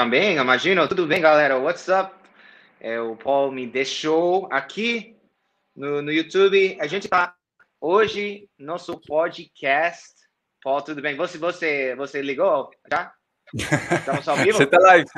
Também, imagino. Tudo bem, galera? What's up? É, o Paul me deixou aqui no, no YouTube. A gente tá hoje nosso podcast. Paul, tudo bem? Você você você ligou já? Estamos ao vivo? Você tá live.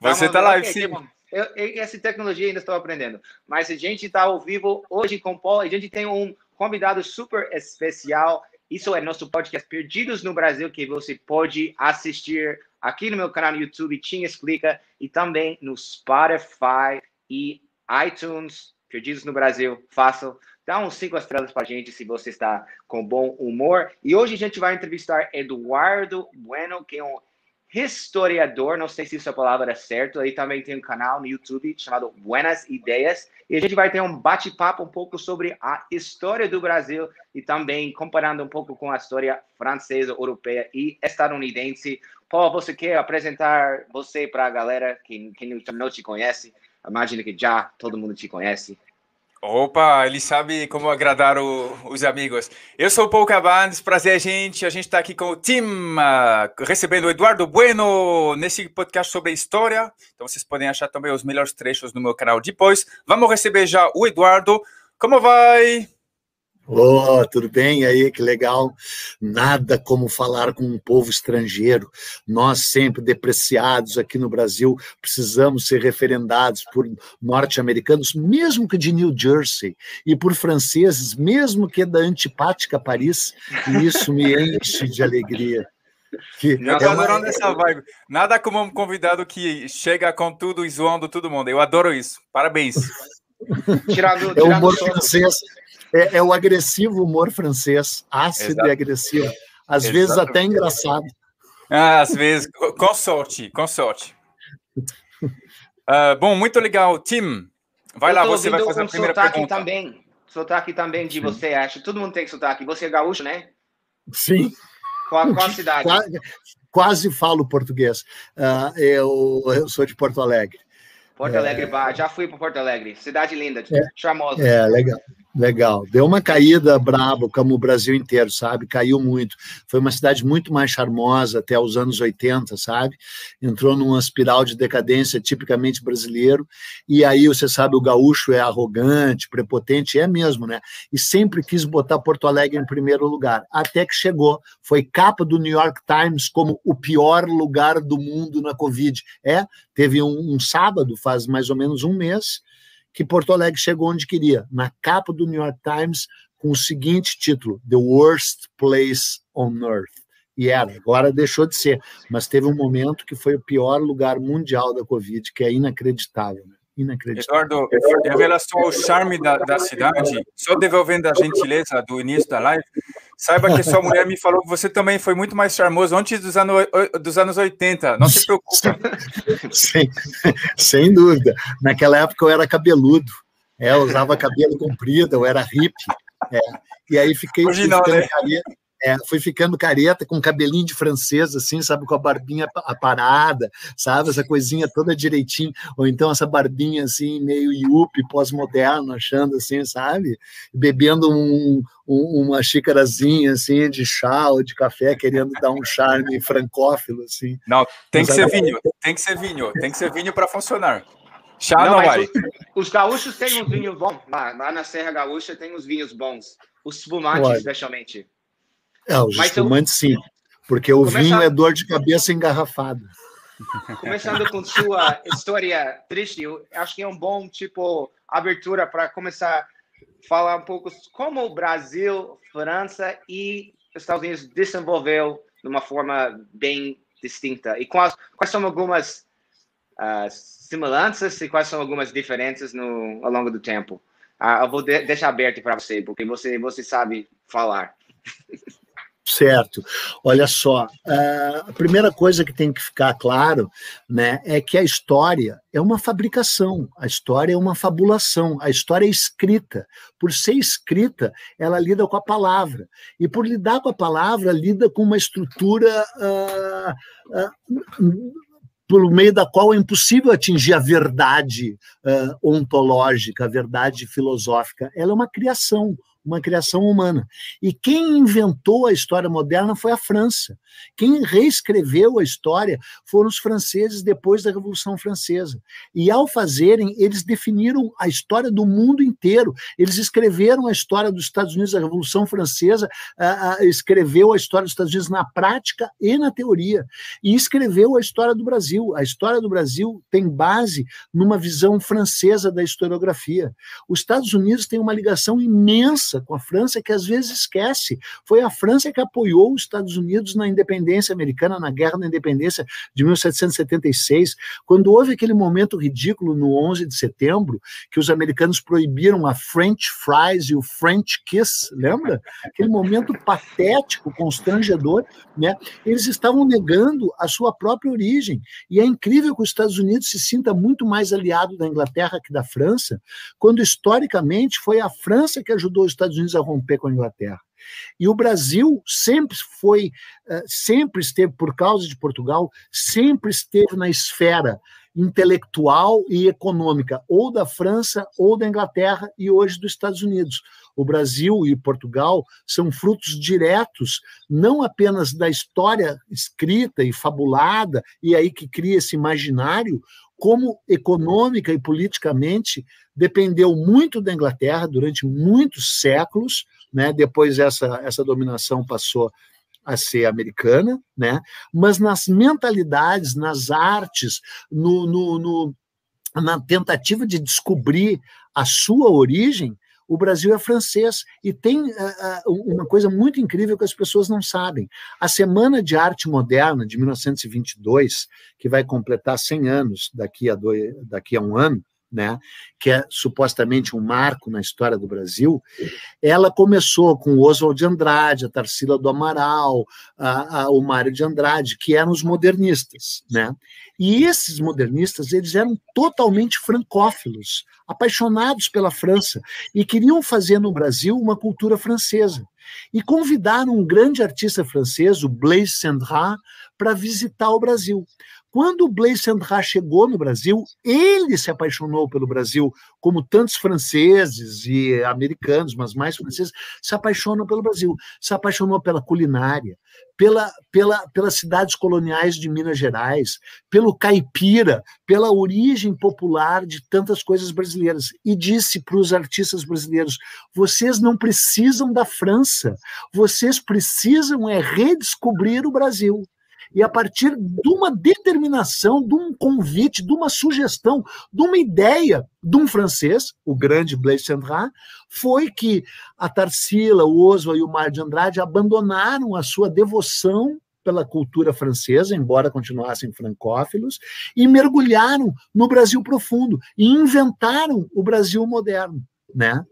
Você tá live, sim. Eu, eu, essa tecnologia ainda estou aprendendo. Mas a gente está ao vivo hoje com o Paul. A gente tem um convidado super especial. Isso é nosso podcast Perdidos no Brasil, que você pode assistir aqui no meu canal no YouTube, Tim Explica, e também no Spotify e iTunes, Perdidos no Brasil. Façam, dá uns cinco estrelas para a gente se você está com bom humor. E hoje a gente vai entrevistar Eduardo Bueno, que é um historiador, não sei se essa palavra é certa, aí também tem um canal no YouTube chamado Buenas Ideias, e a gente vai ter um bate-papo um pouco sobre a história do Brasil e também comparando um pouco com a história francesa, europeia e estadunidense. Paul, você quer apresentar você para a galera que, que não te conhece? Imagina que já todo mundo te conhece. Opa, ele sabe como agradar o, os amigos. Eu sou o Paul Cabanes, prazer, gente. A gente está aqui com o Tim, uh, recebendo o Eduardo Bueno nesse podcast sobre história. Então vocês podem achar também os melhores trechos no meu canal depois. Vamos receber já o Eduardo. Como vai? Oh, tudo bem aí? Que legal. Nada como falar com um povo estrangeiro. Nós, sempre depreciados aqui no Brasil, precisamos ser referendados por norte-americanos, mesmo que de New Jersey, e por franceses, mesmo que da antipática Paris. E isso me enche de alegria. Que eu tô é adorando essa vibe. Nada como um convidado que chega com tudo e zoando todo mundo. Eu adoro isso. Parabéns. tirando, tirando é o humor francês é, é, o agressivo humor francês, ácido Exato. e agressivo. Às Exatamente. vezes até engraçado. Ah, às vezes, com sorte, com sorte. Uh, bom, muito legal. Tim, vai lá, você vai fazer a primeira pergunta. também, sotaque também de Sim. você, acho. Todo mundo tem sotaque. Você é gaúcho, né? Sim. Qual, qual cidade? Quase, quase falo português. Uh, eu, eu sou de Porto Alegre. Porto Alegre, é... já fui para Porto Alegre. Cidade linda, é, charmosa. É, legal. Legal. Deu uma caída braba, como o Brasil inteiro, sabe? Caiu muito. Foi uma cidade muito mais charmosa até os anos 80, sabe? Entrou numa espiral de decadência tipicamente brasileiro. E aí, você sabe, o gaúcho é arrogante, prepotente, é mesmo, né? E sempre quis botar Porto Alegre em primeiro lugar. Até que chegou. Foi capa do New York Times como o pior lugar do mundo na Covid. É, teve um, um sábado, faz mais ou menos um mês, que Porto Alegre chegou onde queria, na capa do New York Times, com o seguinte título: The Worst Place on Earth. E era, agora deixou de ser, mas teve um momento que foi o pior lugar mundial da Covid, que é inacreditável. Né? Inacreditável. Eduardo, em relação ao charme da, da cidade, só devolvendo a gentileza do início da live, saiba que sua mulher me falou que você também foi muito mais charmoso antes dos anos, dos anos 80. Não se preocupe. Sem, sem dúvida. Naquela época eu era cabeludo. É, eu usava cabelo comprido, eu era hippie. É, e aí fiquei Hoje não, né? É, fui ficando careta, com cabelinho de francês, assim, sabe, com a barbinha aparada, sabe, essa coisinha toda direitinho, ou então essa barbinha, assim, meio yuppie, pós-moderno, achando, assim, sabe, bebendo um, um, uma xícarazinha, assim, de chá ou de café, querendo dar um charme francófilo, assim. Não, tem que ser vinho, tem que ser vinho, tem que ser vinho para funcionar. Chá não, não vai. Os, os, gaúchos têm uns vinhos bons, lá, lá, na Serra Gaúcha tem uns vinhos bons, os espumantes, especialmente. É, os Mas espumantes eu... sim, porque o vinho é dor de cabeça engarrafada. Começando com sua história triste, eu acho que é um bom tipo abertura para começar a falar um pouco como o Brasil, França e Estados Unidos desenvolveu de uma forma bem distinta e quais, quais são algumas uh, semelhanças e quais são algumas diferenças no, ao longo do tempo. Uh, eu vou de deixar aberto para você porque você você sabe falar. Certo. Olha só, a primeira coisa que tem que ficar claro né, é que a história é uma fabricação, a história é uma fabulação, a história é escrita. Por ser escrita, ela lida com a palavra. E por lidar com a palavra, lida com uma estrutura. Uh, uh, por meio da qual é impossível atingir a verdade uh, ontológica, a verdade filosófica. Ela é uma criação, uma criação humana. E quem inventou a história moderna foi a França. Quem reescreveu a história foram os franceses depois da Revolução Francesa. E ao fazerem, eles definiram a história do mundo inteiro. Eles escreveram a história dos Estados Unidos, a Revolução Francesa uh, uh, escreveu a história dos Estados Unidos na prática e na teoria. E escreveu a história do Brasil. A história do Brasil tem base numa visão francesa da historiografia. Os Estados Unidos têm uma ligação imensa com a França que às vezes esquece. Foi a França que apoiou os Estados Unidos na independência americana, na Guerra da Independência de 1776, quando houve aquele momento ridículo no 11 de setembro, que os americanos proibiram a French fries e o French kiss, lembra? Aquele momento patético, constrangedor, né? Eles estavam negando a sua própria origem. E é incrível que os Estados Unidos se sinta muito mais aliado da Inglaterra que da França, quando historicamente foi a França que ajudou os Estados Unidos a romper com a Inglaterra. E o Brasil sempre foi, eh, sempre esteve, por causa de Portugal, sempre esteve na esfera intelectual e econômica, ou da França, ou da Inglaterra, e hoje dos Estados Unidos. O Brasil e Portugal são frutos diretos, não apenas da história escrita e fabulada, e aí que cria esse imaginário, como econômica e politicamente dependeu muito da Inglaterra durante muitos séculos, né? Depois essa essa dominação passou a ser americana, né? Mas nas mentalidades, nas artes, no, no, no na tentativa de descobrir a sua origem, o Brasil é francês e tem uh, uma coisa muito incrível que as pessoas não sabem. A Semana de Arte Moderna de 1922, que vai completar 100 anos daqui a, dois, daqui a um ano, né, que é supostamente um marco na história do Brasil, ela começou com o Oswald de Andrade, a Tarsila do Amaral, a, a, o Mário de Andrade, que eram os modernistas, né? E esses modernistas, eles eram totalmente francófilos, apaixonados pela França e queriam fazer no Brasil uma cultura francesa. E convidaram um grande artista francês, o Blaise Cendrars, para visitar o Brasil. Quando o Blaise Cendrars chegou no Brasil, ele se apaixonou pelo Brasil, como tantos franceses e americanos, mas mais franceses, se apaixonam pelo Brasil. Se apaixonou pela culinária, pela, pela, pelas cidades coloniais de Minas Gerais, pelo caipira, pela origem popular de tantas coisas brasileiras. E disse para os artistas brasileiros: vocês não precisam da França, vocês precisam é redescobrir o Brasil e a partir de uma determinação, de um convite, de uma sugestão, de uma ideia de um francês, o grande Blaise Cendrars, foi que a Tarsila, o Oswald e o Mário de Andrade abandonaram a sua devoção pela cultura francesa, embora continuassem francófilos, e mergulharam no Brasil profundo e inventaram o Brasil moderno, né?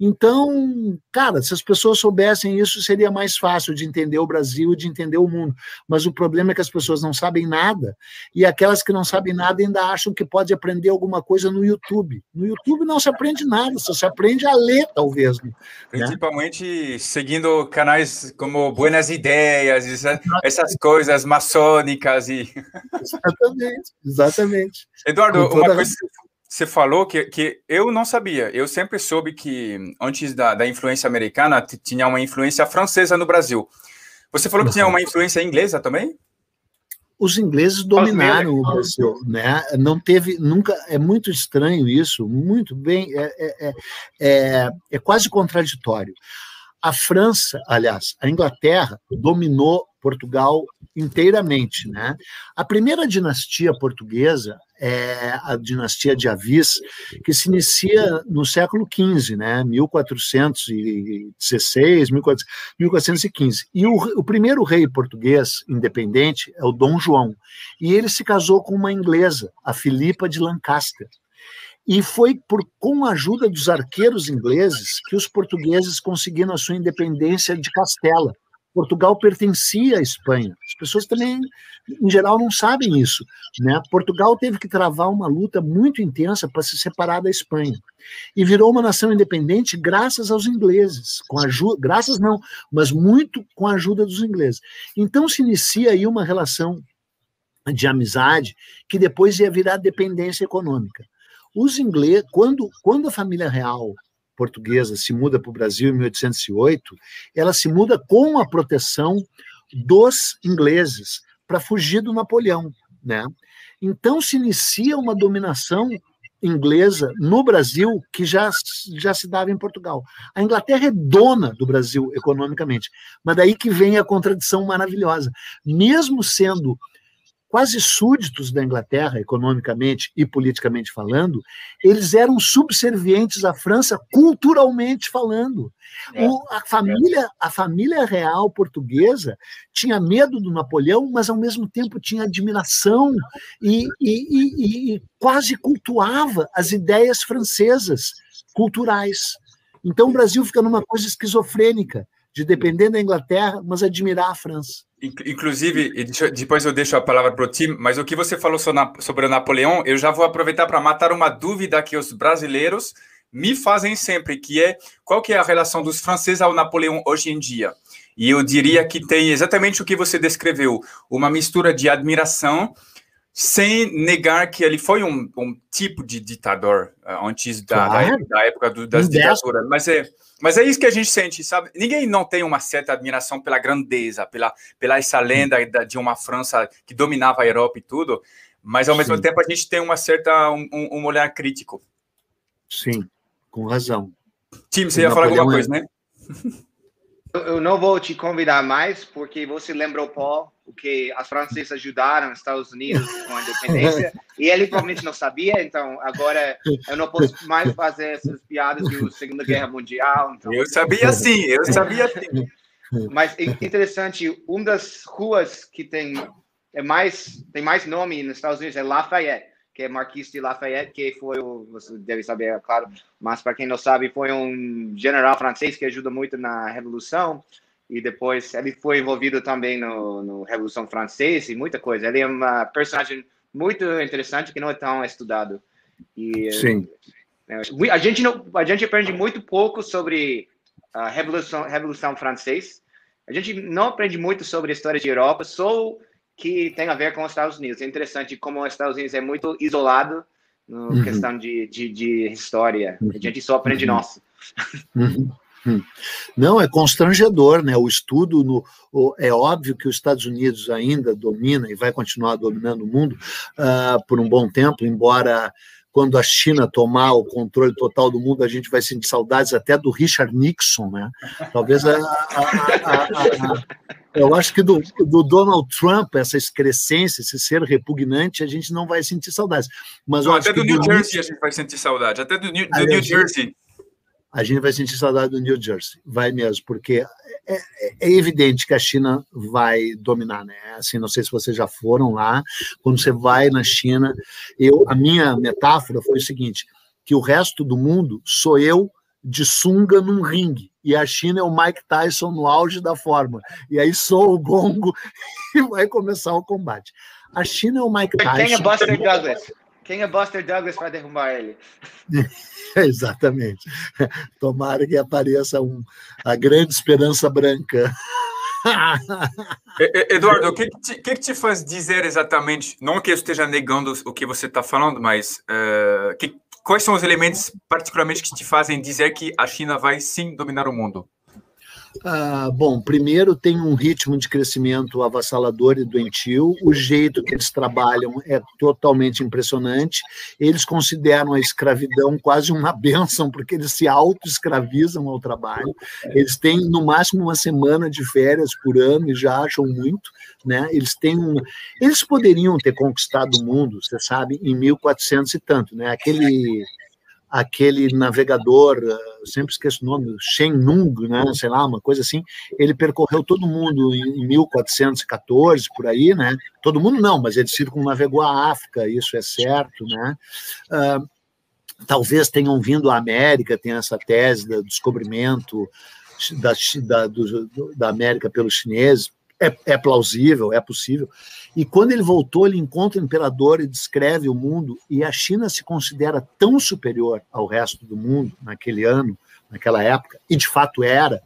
Então, cara, se as pessoas soubessem isso, seria mais fácil de entender o Brasil e de entender o mundo. Mas o problema é que as pessoas não sabem nada, e aquelas que não sabem nada ainda acham que pode aprender alguma coisa no YouTube. No YouTube não se aprende nada, só se aprende a ler, talvez. Né? Principalmente seguindo canais como Buenas Ideias, essas coisas maçônicas e. Exatamente, exatamente. Eduardo, uma coisa você falou que, que eu não sabia. Eu sempre soube que antes da, da influência americana tinha uma influência francesa no Brasil. Você falou que tinha uma influência inglesa também? Os ingleses dominaram o Brasil, né? Não teve nunca. É muito estranho isso. Muito bem. É, é, é, é, é quase contraditório. A França, aliás, a Inglaterra dominou Portugal inteiramente, né? A primeira dinastia portuguesa é a dinastia de Avis, que se inicia no século XV, né? 1416, 1415. E o, o primeiro rei português independente é o Dom João, e ele se casou com uma inglesa, a Filipa de Lancaster. E foi por, com a ajuda dos arqueiros ingleses que os portugueses conseguiram a sua independência de Castela. Portugal pertencia à Espanha. As pessoas também, em geral, não sabem isso. Né? Portugal teve que travar uma luta muito intensa para se separar da Espanha. E virou uma nação independente graças aos ingleses. Com ajuda, graças não, mas muito com a ajuda dos ingleses. Então se inicia aí uma relação de amizade que depois ia virar dependência econômica. Os ingleses, quando, quando a família real portuguesa se muda para o Brasil em 1808, ela se muda com a proteção dos ingleses para fugir do Napoleão, né? Então se inicia uma dominação inglesa no Brasil que já, já se dava em Portugal. A Inglaterra é dona do Brasil economicamente, mas daí que vem a contradição maravilhosa. Mesmo sendo quase súditos da Inglaterra, economicamente e politicamente falando, eles eram subservientes à França culturalmente falando. É, o, a, família, a família real portuguesa tinha medo do Napoleão, mas ao mesmo tempo tinha admiração e, e, e, e quase cultuava as ideias francesas culturais. Então o Brasil fica numa coisa esquizofrênica de depender da Inglaterra, mas admirar a França. Inclusive, depois eu deixo a palavra para o Tim, mas o que você falou sobre o Napoleão, eu já vou aproveitar para matar uma dúvida que os brasileiros me fazem sempre, que é qual que é a relação dos franceses ao Napoleão hoje em dia. E eu diria que tem exatamente o que você descreveu, uma mistura de admiração, sem negar que ele foi um, um tipo de ditador uh, antes da, claro. da, da, época do, das ditaduras. Mas é, mas é isso que a gente sente, sabe? Ninguém não tem uma certa admiração pela grandeza, pela, pela essa lenda de uma França que dominava a Europa e tudo, mas ao Sim. mesmo tempo a gente tem uma certa um, um olhar crítico. Sim, com razão. Tim, você ia falar alguma coisa, né? Eu não vou te convidar mais, porque você lembrou, Paul, o que as francesas ajudaram os Estados Unidos com a independência, e ele provavelmente não sabia, então agora eu não posso mais fazer essas piadas da Segunda Guerra Mundial. Então... Eu sabia sim, eu sabia sim. Mas interessante, uma das ruas que tem é mais tem mais nome nos Estados Unidos é Lafayette que é Marquis de Lafayette, que foi o, você deve saber, é claro, mas para quem não sabe, foi um general francês que ajuda muito na Revolução, e depois ele foi envolvido também no, no Revolução Francesa e muita coisa. Ele é uma personagem muito interessante que não é tão estudado. E, Sim. É, a gente não, a gente aprende muito pouco sobre a Revolução, Revolução Francesa. A gente não aprende muito sobre a história de Europa, só que tem a ver com os Estados Unidos. É interessante como os Estados Unidos é muito isolado na uhum. questão de, de, de história. A gente só aprende uhum. nosso. Uhum. Não, é constrangedor, né? O estudo no, o, é óbvio que os Estados Unidos ainda domina e vai continuar dominando o mundo uh, por um bom tempo, embora quando a China tomar o controle total do mundo, a gente vai sentir saudades até do Richard Nixon, né? Talvez a, a, a, eu acho que do, do, Donald Trump, essa excrescência, esse ser repugnante, a gente não vai sentir saudades. Mas não, até do New Jersey a gente vai sentir saudade, até do New, do New Jersey. A gente vai sentir saudade do New Jersey, vai mesmo, porque é, é, é, evidente que a China vai dominar, né? Assim, não sei se vocês já foram lá. Quando você vai na China, eu, a minha metáfora foi o seguinte: que o resto do mundo sou eu de sunga num ringue e a China é o Mike Tyson no auge da forma. E aí sou o gongo e vai começar o combate. A China é o Mike Tyson. Quem é Buster Douglas? Quem é Buster Douglas para derrubar ele? Exatamente. Tomara que apareça um, a grande esperança branca. Eduardo, o que, que, que, te faz dizer exatamente, não que eu esteja negando o que você está falando, mas uh, que, quais são os elementos particularmente que te fazem dizer que a China vai sim dominar o mundo? Ah, bom, primeiro tem um ritmo de crescimento avassalador e doentio. O jeito que eles trabalham é totalmente impressionante. Eles consideram a escravidão quase uma benção, porque eles se auto-escravizam ao trabalho. Eles têm, no máximo, uma semana de férias por ano e já acham muito. Né? Eles têm um... Eles poderiam ter conquistado o mundo, você sabe, em 1400 e tanto. Né? Aquele aquele navegador, eh, sempre esqueço o nome, Shen Nung, né, sei lá, uma coisa assim, ele percorreu todo mundo em 1414, por aí, né, todo mundo não, mas ele circunavegou a África, isso é certo, né, uh, talvez tenham vindo à América, tem essa tese do descobrimento da, da, do, da América pelos chineses, é, é, plausível, é possível. E quando ele voltou, ele encontra o imperador e descreve o mundo, e a China se considera tão superior ao resto do mundo naquele ano, naquela época, e de fato era,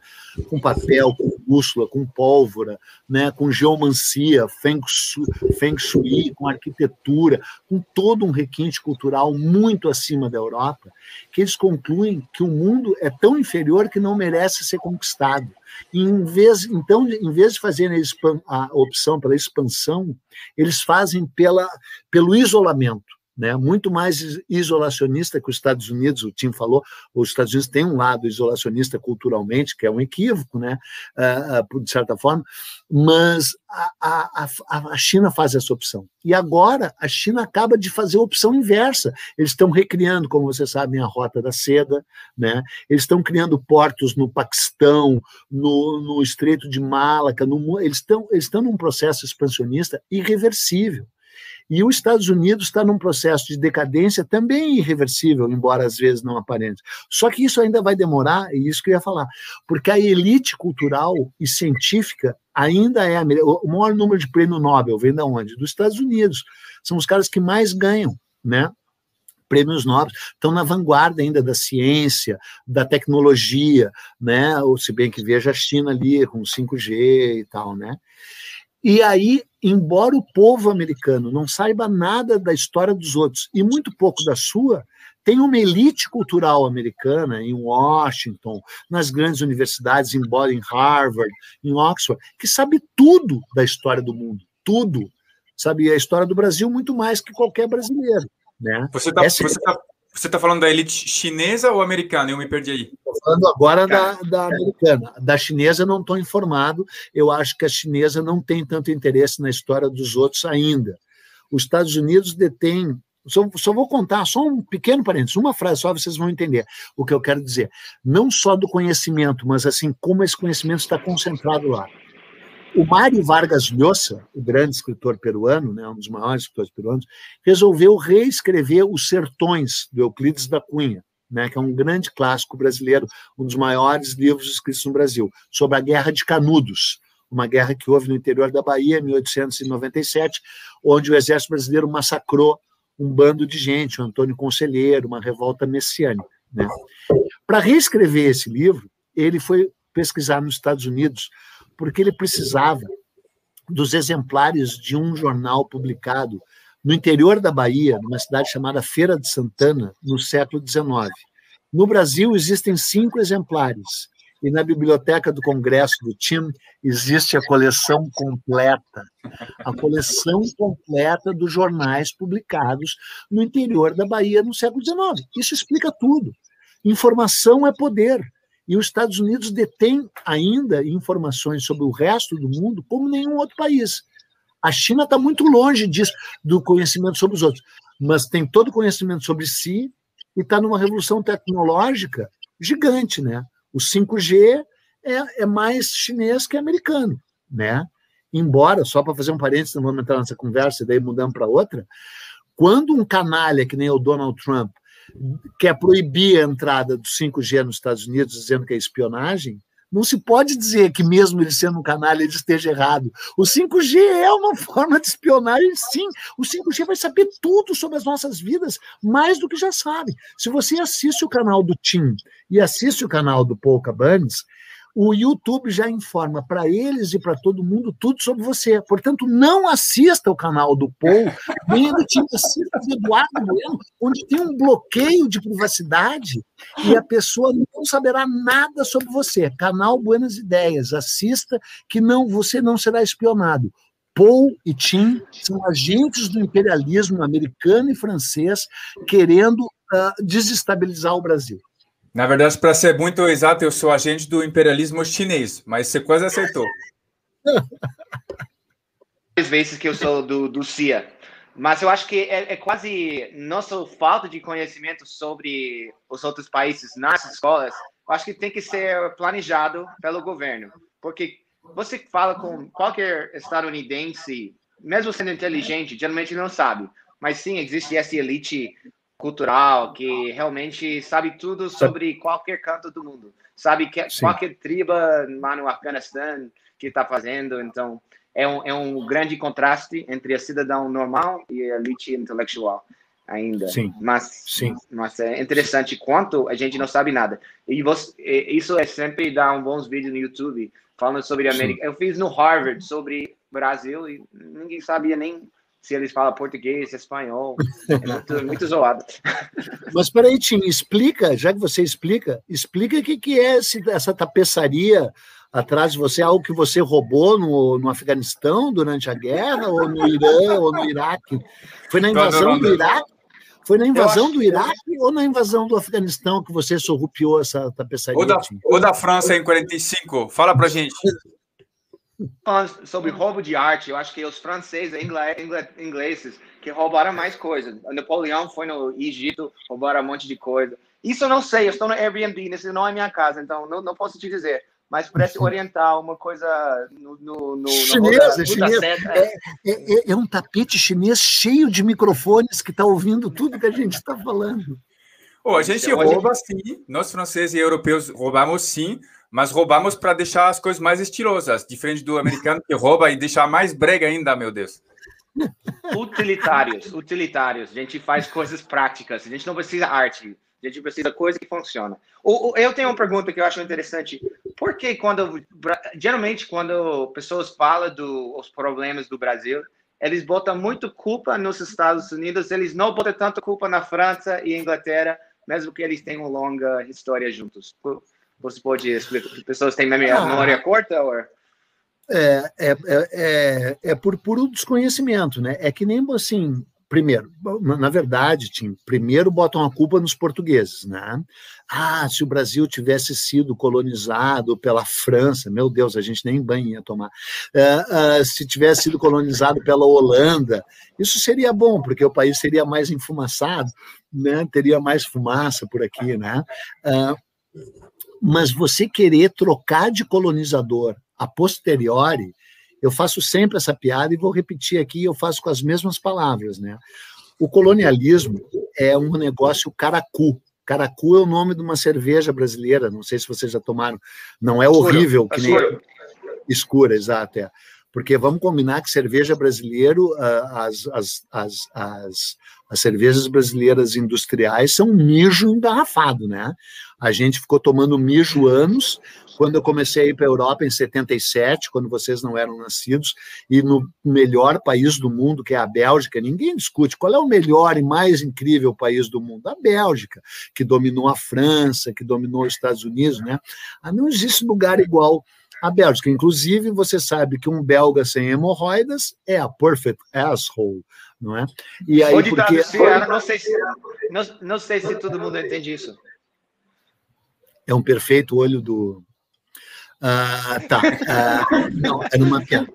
com papel, com bússola, com pólvora, né, com geomancia, feng shui, feng shui, com arquitetura, com todo um requinte cultural muito acima da Europa, que eles concluem que o mundo é tão inferior que não merece ser conquistado. E em vez, então, em vez de fazerem a opção pela expansão, eles fazem pela, pelo isolamento né, muito mais isolacionista que os Estados Unidos, o Tim falou, os Estados Unidos têm um lado isolacionista culturalmente, que é um equívoco, né, uh, de certa forma, mas a, a, a, China faz essa opção. E agora a China acaba de fazer a opção inversa. Eles estão recriando, como vocês sabem, a Rota da Seda, né? eles estão criando portos no Paquistão, no, no Estreito de Malaca, no, eles, estão, eles estão num processo expansionista irreversível. E os Estados Unidos está num processo de decadência também irreversível, embora às vezes não aparente. Só que isso ainda vai demorar, e isso que eu ia falar, porque a elite cultural e científica ainda é a o maior número de prêmio Nobel vem da onde? Dos Estados Unidos. São os caras que mais ganham, né? prêmios nobres, estão na vanguarda ainda da ciência, da tecnologia, né? Ou se bem que veja a China ali com 5G e tal, né? E aí, embora o povo americano não saiba nada da história dos outros e muito pouco da sua, tem uma elite cultural americana em Washington, nas grandes universidades, embora em Harvard, em Oxford, que sabe tudo da história do mundo, tudo. Sabe a história do Brasil muito mais que qualquer brasileiro. Né? Você está você tá você está falando da elite chinesa ou americana? Eu me perdi aí. Estou falando agora da, da americana. Da chinesa não estou informado. Eu acho que a chinesa não tem tanto interesse na história dos outros ainda. Os Estados Unidos detêm. Só, só vou contar, só um pequeno parênteses, uma frase só, vocês vão entender o que eu quero dizer. Não só do conhecimento, mas assim, como esse conhecimento está concentrado lá. O Mário Vargas Llosa, o grande escritor peruano, né, um dos maiores escritores peruanos, resolveu reescrever Os Sertões, do Euclides da Cunha, né, que é um grande clássico brasileiro, um dos maiores livros escritos no Brasil, sobre a Guerra de Canudos, uma guerra que houve no interior da Bahia, em 1897, onde o exército brasileiro massacrou um bando de gente, o Antônio Conselheiro, uma revolta messiânica. Né? Para reescrever esse livro, ele foi pesquisar nos Estados Unidos porque ele precisava dos exemplares de um jornal publicado no interior da Bahia, numa cidade chamada Feira de Santana, no século XIX. No Brasil, existem cinco exemplares, e na Biblioteca do Congresso do TIM existe a coleção completa a coleção completa dos jornais publicados no interior da Bahia no século XIX. Isso explica tudo. Informação é poder. E os Estados Unidos detêm ainda informações sobre o resto do mundo como nenhum outro país. A China está muito longe disso, do conhecimento sobre os outros, mas tem todo o conhecimento sobre si e está numa revolução tecnológica gigante, né? O 5G é, é mais chinês que americano, né? Embora, só para fazer um parênteses, não vamos entrar nessa conversa e daí mudamos para outra, quando um canalha que nem o Donald Trump quer proibir a entrada do 5G nos Estados Unidos, dizendo que é espionagem, não se pode dizer que, mesmo ele sendo um canalha, ele esteja errado. O 5G é uma forma de espionagem, sim. O 5G vai saber tudo sobre as nossas vidas, mais do que já sabe. Se você assiste o canal do Tim e assiste o canal do Paul Cabanes, o YouTube já informa para eles e para todo mundo tudo sobre você. Portanto, não assista o canal do Paul, nem do time, assista do Eduardo Bueno, onde tem um bloqueio de privacidade e a pessoa não saberá nada sobre você. Canal Buenas Ideias, assista que não você não será espionado. Paul e Tim são agentes do imperialismo americano e francês querendo uh, desestabilizar o Brasil. Na verdade, para ser muito exato, eu sou agente do imperialismo chinês, mas você quase acertou. Às vezes que eu sou do, do CIA. Mas eu acho que é, é, quase nossa falta de conhecimento sobre os outros países nas escolas. Eu acho que tem que ser planejado pelo governo. Porque você fala com qualquer estadunidense, mesmo sendo inteligente, geralmente não sabe. Mas sim, existe essa elite cultural, que realmente sabe tudo sobre qualquer canto do mundo. Sabe que Sim. qualquer tribo lá no Afeganistão que está fazendo. Então, é um, é um grande contraste entre a cidadão normal e a elite intelectual. ainda. Sim. Mas, Sim. mas é interessante quanto a gente não sabe nada. E você, isso é sempre dar um bons vídeos no YouTube falando sobre a América. Eu fiz no Harvard sobre Brasil e ninguém sabia nem se eles falam português, espanhol. É muito, muito zoado. Mas peraí, Tim, explica, já que você explica, explica o que, que é esse, essa tapeçaria atrás de você, algo que você roubou no, no Afeganistão durante a guerra, ou no Irã, ou no Iraque? Foi na invasão do Iraque? Foi na invasão do Iraque ou na invasão do Afeganistão que você sorrupiou essa tapeçaria? Ou da, ou da França em 45? Fala pra gente. Falando sobre roubo de arte, eu acho que os franceses e ingleses que roubaram mais coisas. Napoleão foi no Egito, roubaram um monte de coisa. Isso eu não sei, eu estou no Airbnb, isso não é minha casa, então não, não posso te dizer. Mas parece oriental, uma coisa no. no, no chinês, no é chinês. É, é, é, um tapete chinês cheio de microfones que está ouvindo tudo que a gente está falando. Oh, a gente rouba sim, nós franceses e europeus roubamos sim, mas roubamos para deixar as coisas mais estilosas, diferente do americano que rouba e deixa mais brega ainda, meu Deus. Utilitários, utilitários. A gente faz coisas práticas. A gente não precisa arte. A gente precisa coisa que funciona. eu tenho uma pergunta que eu acho interessante. Por que quando geralmente quando pessoas falam dos problemas do Brasil, eles botam muito culpa nos Estados Unidos, eles não botam tanta culpa na França e Inglaterra, mesmo que eles tenham longa história juntos. Você pode explicar? Pessoas têm memória, ah, curta? Ou... É, é, é, é, é por puro desconhecimento, né? É que nem assim, primeiro, na verdade, Tim, primeiro botam a culpa nos portugueses, né? Ah, se o Brasil tivesse sido colonizado pela França, meu Deus, a gente nem banho ia tomar. Uh, uh, se tivesse sido colonizado pela Holanda, isso seria bom, porque o país seria mais enfumaçado, né? Teria mais fumaça por aqui, né? Uh, mas você querer trocar de colonizador a posteriori, eu faço sempre essa piada e vou repetir aqui, eu faço com as mesmas palavras, né? O colonialismo é um negócio caracu. Caracu é o nome de uma cerveja brasileira, não sei se vocês já tomaram. Não é horrível, que nem escura, exato, é. Porque vamos combinar que cerveja brasileiro, ah, as, as, as, as, as cervejas brasileiras industriais são mijo engarrafado, né? A gente ficou tomando mijo anos. Quando eu comecei a ir para a Europa em 77, quando vocês não eram nascidos, e no melhor país do mundo, que é a Bélgica, ninguém discute qual é o melhor e mais incrível país do mundo. A Bélgica, que dominou a França, que dominou os Estados Unidos, né? Ah, não existe lugar igual a Bélgica. Inclusive, você sabe que um belga sem hemorroidas é a perfect asshole, não é? E aí, Onde porque... Tá, não, sei se, não, não sei se todo mundo entende isso. É um perfeito olho do... Ah, tá. Ah, não, era uma piada.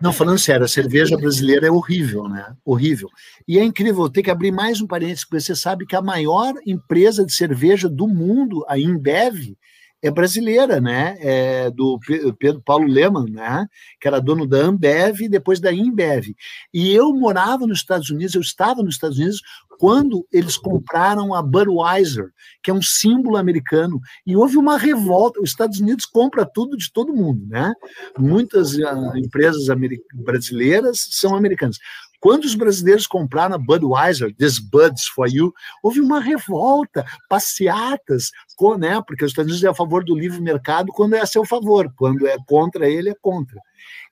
Não, falando sério, a cerveja brasileira é horrível, né? Horrível. E é incrível, ter que abrir mais um parênteses, porque você sabe que a maior empresa de cerveja do mundo, a Imbev, é brasileira, né? É do Pedro Paulo Leman, né? Que era dono da Ambev e depois da Imbev. E eu morava nos Estados Unidos, eu estava nos Estados Unidos quando eles compraram a Budweiser, que é um símbolo americano, e houve uma revolta. Os Estados Unidos compra tudo de todo mundo, né? Muitas uh, empresas brasileiras são americanas. Quando os brasileiros compraram a Budweiser, This Buds for You, houve uma revolta, passeatas, com, né, porque os Estados Unidos é a favor do livre mercado quando é a seu favor, quando é contra ele, é contra.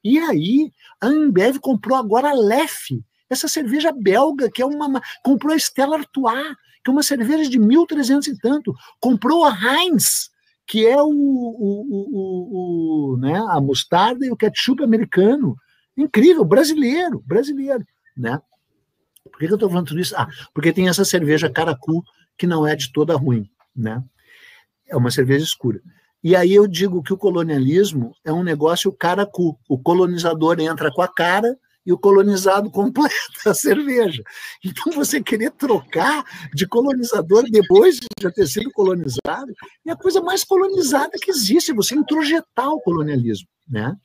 E aí, a Ambev comprou agora a Lef, essa cerveja belga, que é uma. Comprou a Stella Artois, que é uma cerveja de 1.300 e tanto. Comprou a Heinz, que é o, o, o, o, né, a mostarda e o ketchup americano. Incrível, brasileiro, brasileiro né? Por que, eu estou falando tudo isso? Ah, porque tem essa cerveja Caracu que não é de toda ruim, né? É uma cerveja escura. E aí eu digo que o colonialismo é um negócio caracu. O colonizador entra com a cara e o colonizado completa a cerveja. Então, você querer trocar de colonizador depois de já ter sido colonizado é a coisa mais colonizada que existe, você introjetar o colonialismo. Né?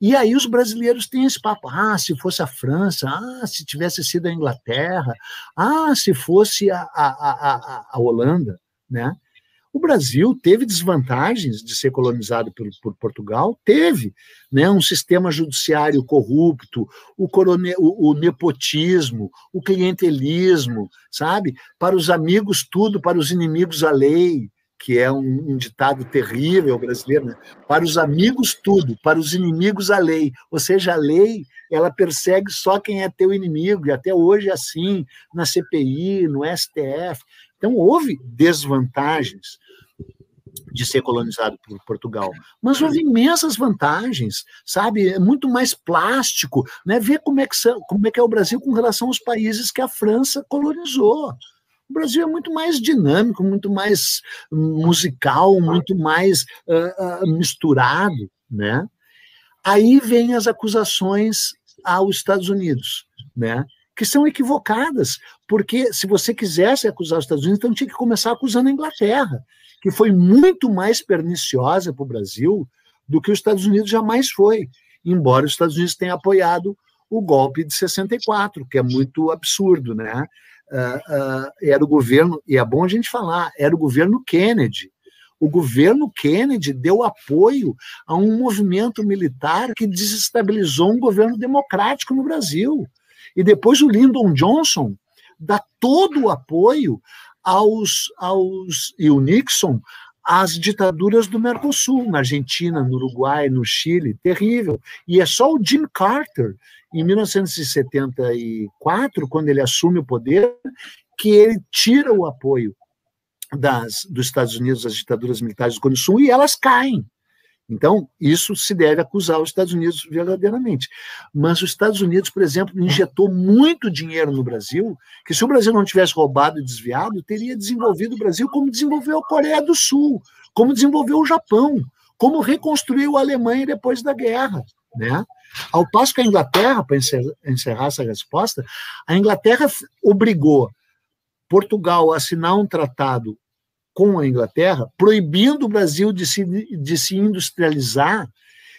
E aí os brasileiros têm esse papo, ah, se fosse a França, ah, se tivesse sido a Inglaterra, ah, se fosse a, a, a, a Holanda, né? O Brasil teve desvantagens de ser colonizado por, por Portugal? Teve. Né? Um sistema judiciário corrupto, o, corone, o, o, nepotismo, o clientelismo, sabe? Para os amigos, tudo, para os inimigos, a lei, que é um, um ditado terrível brasileiro. Né? Para os amigos, tudo, para os inimigos, a lei. Ou seja, a lei ela persegue só quem é teu inimigo, e até hoje é assim, na CPI, no STF. Então, houve desvantagens de ser colonizado por Portugal, mas houve imensas vantagens, sabe? É muito mais plástico, né? Ver como é que como é que é o Brasil com relação aos países que a França colonizou. O Brasil é muito mais dinâmico, muito mais musical, muito mais uh, uh, misturado, né? Aí vem as acusações aos Estados Unidos, né? que são equivocadas, porque se você quisesse acusar os Estados Unidos, então tinha que começar acusando a Inglaterra, que foi muito mais perniciosa para o Brasil do que os Estados Unidos jamais foi, embora os Estados Unidos tenham apoiado o golpe de 64, que é muito absurdo, né? Uh, uh, era o governo, e é bom a gente falar, era o governo Kennedy. O governo Kennedy deu apoio a um movimento militar que desestabilizou um governo democrático no Brasil. E depois o Lyndon Johnson dá todo o apoio aos, aos e o Nixon às ditaduras do Mercosul, na Argentina, no Uruguai, no Chile, terrível. E é só o Jim Carter, em 1974, quando ele assume o poder, que ele tira o apoio das, dos Estados Unidos às ditaduras militares do Cone Sul e elas caem. Então, isso se deve acusar os Estados Unidos verdadeiramente. Mas os Estados Unidos, por exemplo, injetou muito dinheiro no Brasil, que se o Brasil não tivesse roubado e desviado, teria desenvolvido o Brasil como desenvolveu a Coreia do Sul, como desenvolveu o Japão, como reconstruiu a Alemanha depois da guerra. Né? Ao passo que a Inglaterra, para encerrar essa resposta, a Inglaterra obrigou Portugal a assinar um tratado com a Inglaterra, proibindo o Brasil de se, de se industrializar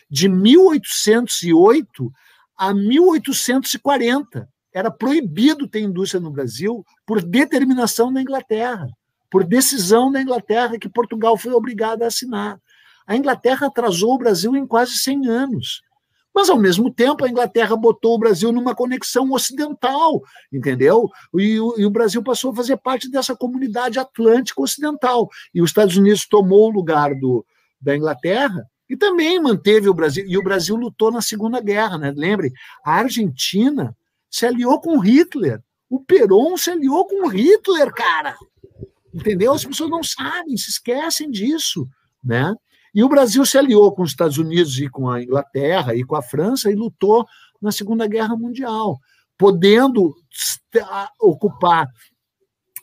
de 1808 a 1840. Era proibido ter indústria no Brasil por determinação da Inglaterra, por decisão da Inglaterra que Portugal foi obrigado a assinar. A Inglaterra atrasou o Brasil em quase 100 anos. Mas, ao mesmo tempo, a Inglaterra botou o Brasil numa conexão ocidental, entendeu? E o, e o Brasil passou a fazer parte dessa comunidade atlântica ocidental. E os Estados Unidos tomou o lugar do, da Inglaterra e também manteve o Brasil. E o Brasil lutou na Segunda Guerra, né? Lembre, a Argentina se aliou com Hitler. O Perón se aliou com Hitler, cara. Entendeu? As pessoas não sabem, se esquecem disso, né? E o Brasil se aliou com os Estados Unidos e com a Inglaterra e com a França e lutou na Segunda Guerra Mundial, podendo ocupar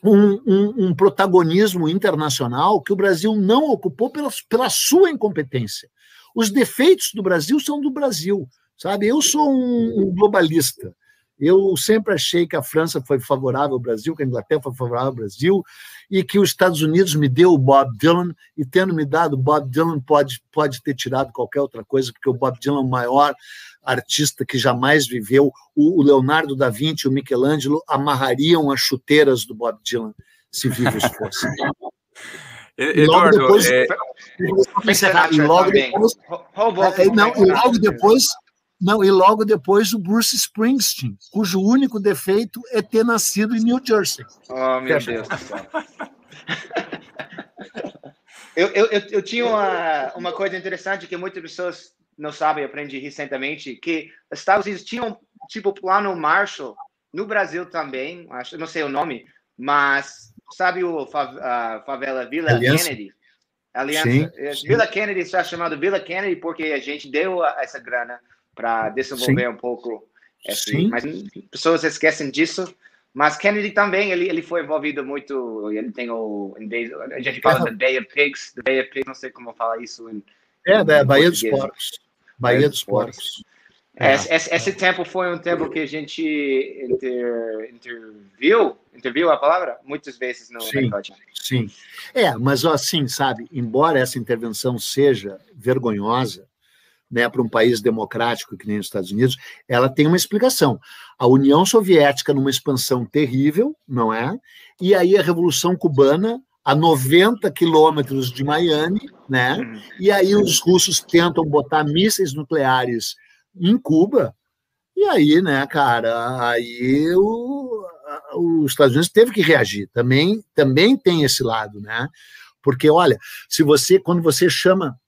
um, um, um, protagonismo internacional que o Brasil não ocupou pela, pela sua incompetência. Os defeitos do Brasil são do Brasil, sabe? Eu sou um, um globalista. Eu sempre achei que a França foi favorável ao Brasil, que a Inglaterra foi favorável ao Brasil, e que os Estados Unidos me deu o Bob Dylan, e tendo me dado o Bob Dylan, pode, pode ter tirado qualquer outra coisa, porque o Bob Dylan é o maior artista que jamais viveu. O, o Leonardo da Vinci e o Michelangelo amarrariam as chuteiras do Bob Dylan, se vivos fossem. E logo depois, é... e logo depois, é, não, e logo depois não, e logo depois o Bruce Springsteen, cujo único defeito é ter nascido em New Jersey. Oh, meu Deus do céu. eu, eu, eu, eu, tinha uma, uma coisa interessante que muitas pessoas não sabem, eu aprendi recentemente, que os Estados Unidos tinham, tipo, plano Marshall, no Brasil também, acho, não sei o nome, mas sabe o a favela Vila Aliança. Kennedy? Aliança. Sim, Vila Kennedy está chamado Vila Kennedy porque a gente deu essa grana para desenvolver Sim. um pouco esse, Sim. mas pessoas esquecem disso mas Kennedy também ele, ele foi envolvido muito ele tem o a gente fala da Bay of Pigs the Bay of Pigs não sei como falar isso em, é da Bahia dos Porcos Bahia dos Porcos é. Esse, esse, tempo foi um tempo que a gente inter, interviu, interviu a palavra muitas vezes no sim, sim. É, mas assim, sabe, embora essa intervenção seja vergonhosa, né, para um país democrático que nem os Estados Unidos, ela tem uma explicação. A União Soviética numa expansão terrível, não é? E aí a Revolução Cubana a 90 quilômetros de Miami, né? E aí os russos tentam botar mísseis nucleares em Cuba, e aí, né, cara, aí o, os Estados Unidos teve que reagir. Também, também tem esse lado, né? Porque, olha, se você, quando você chama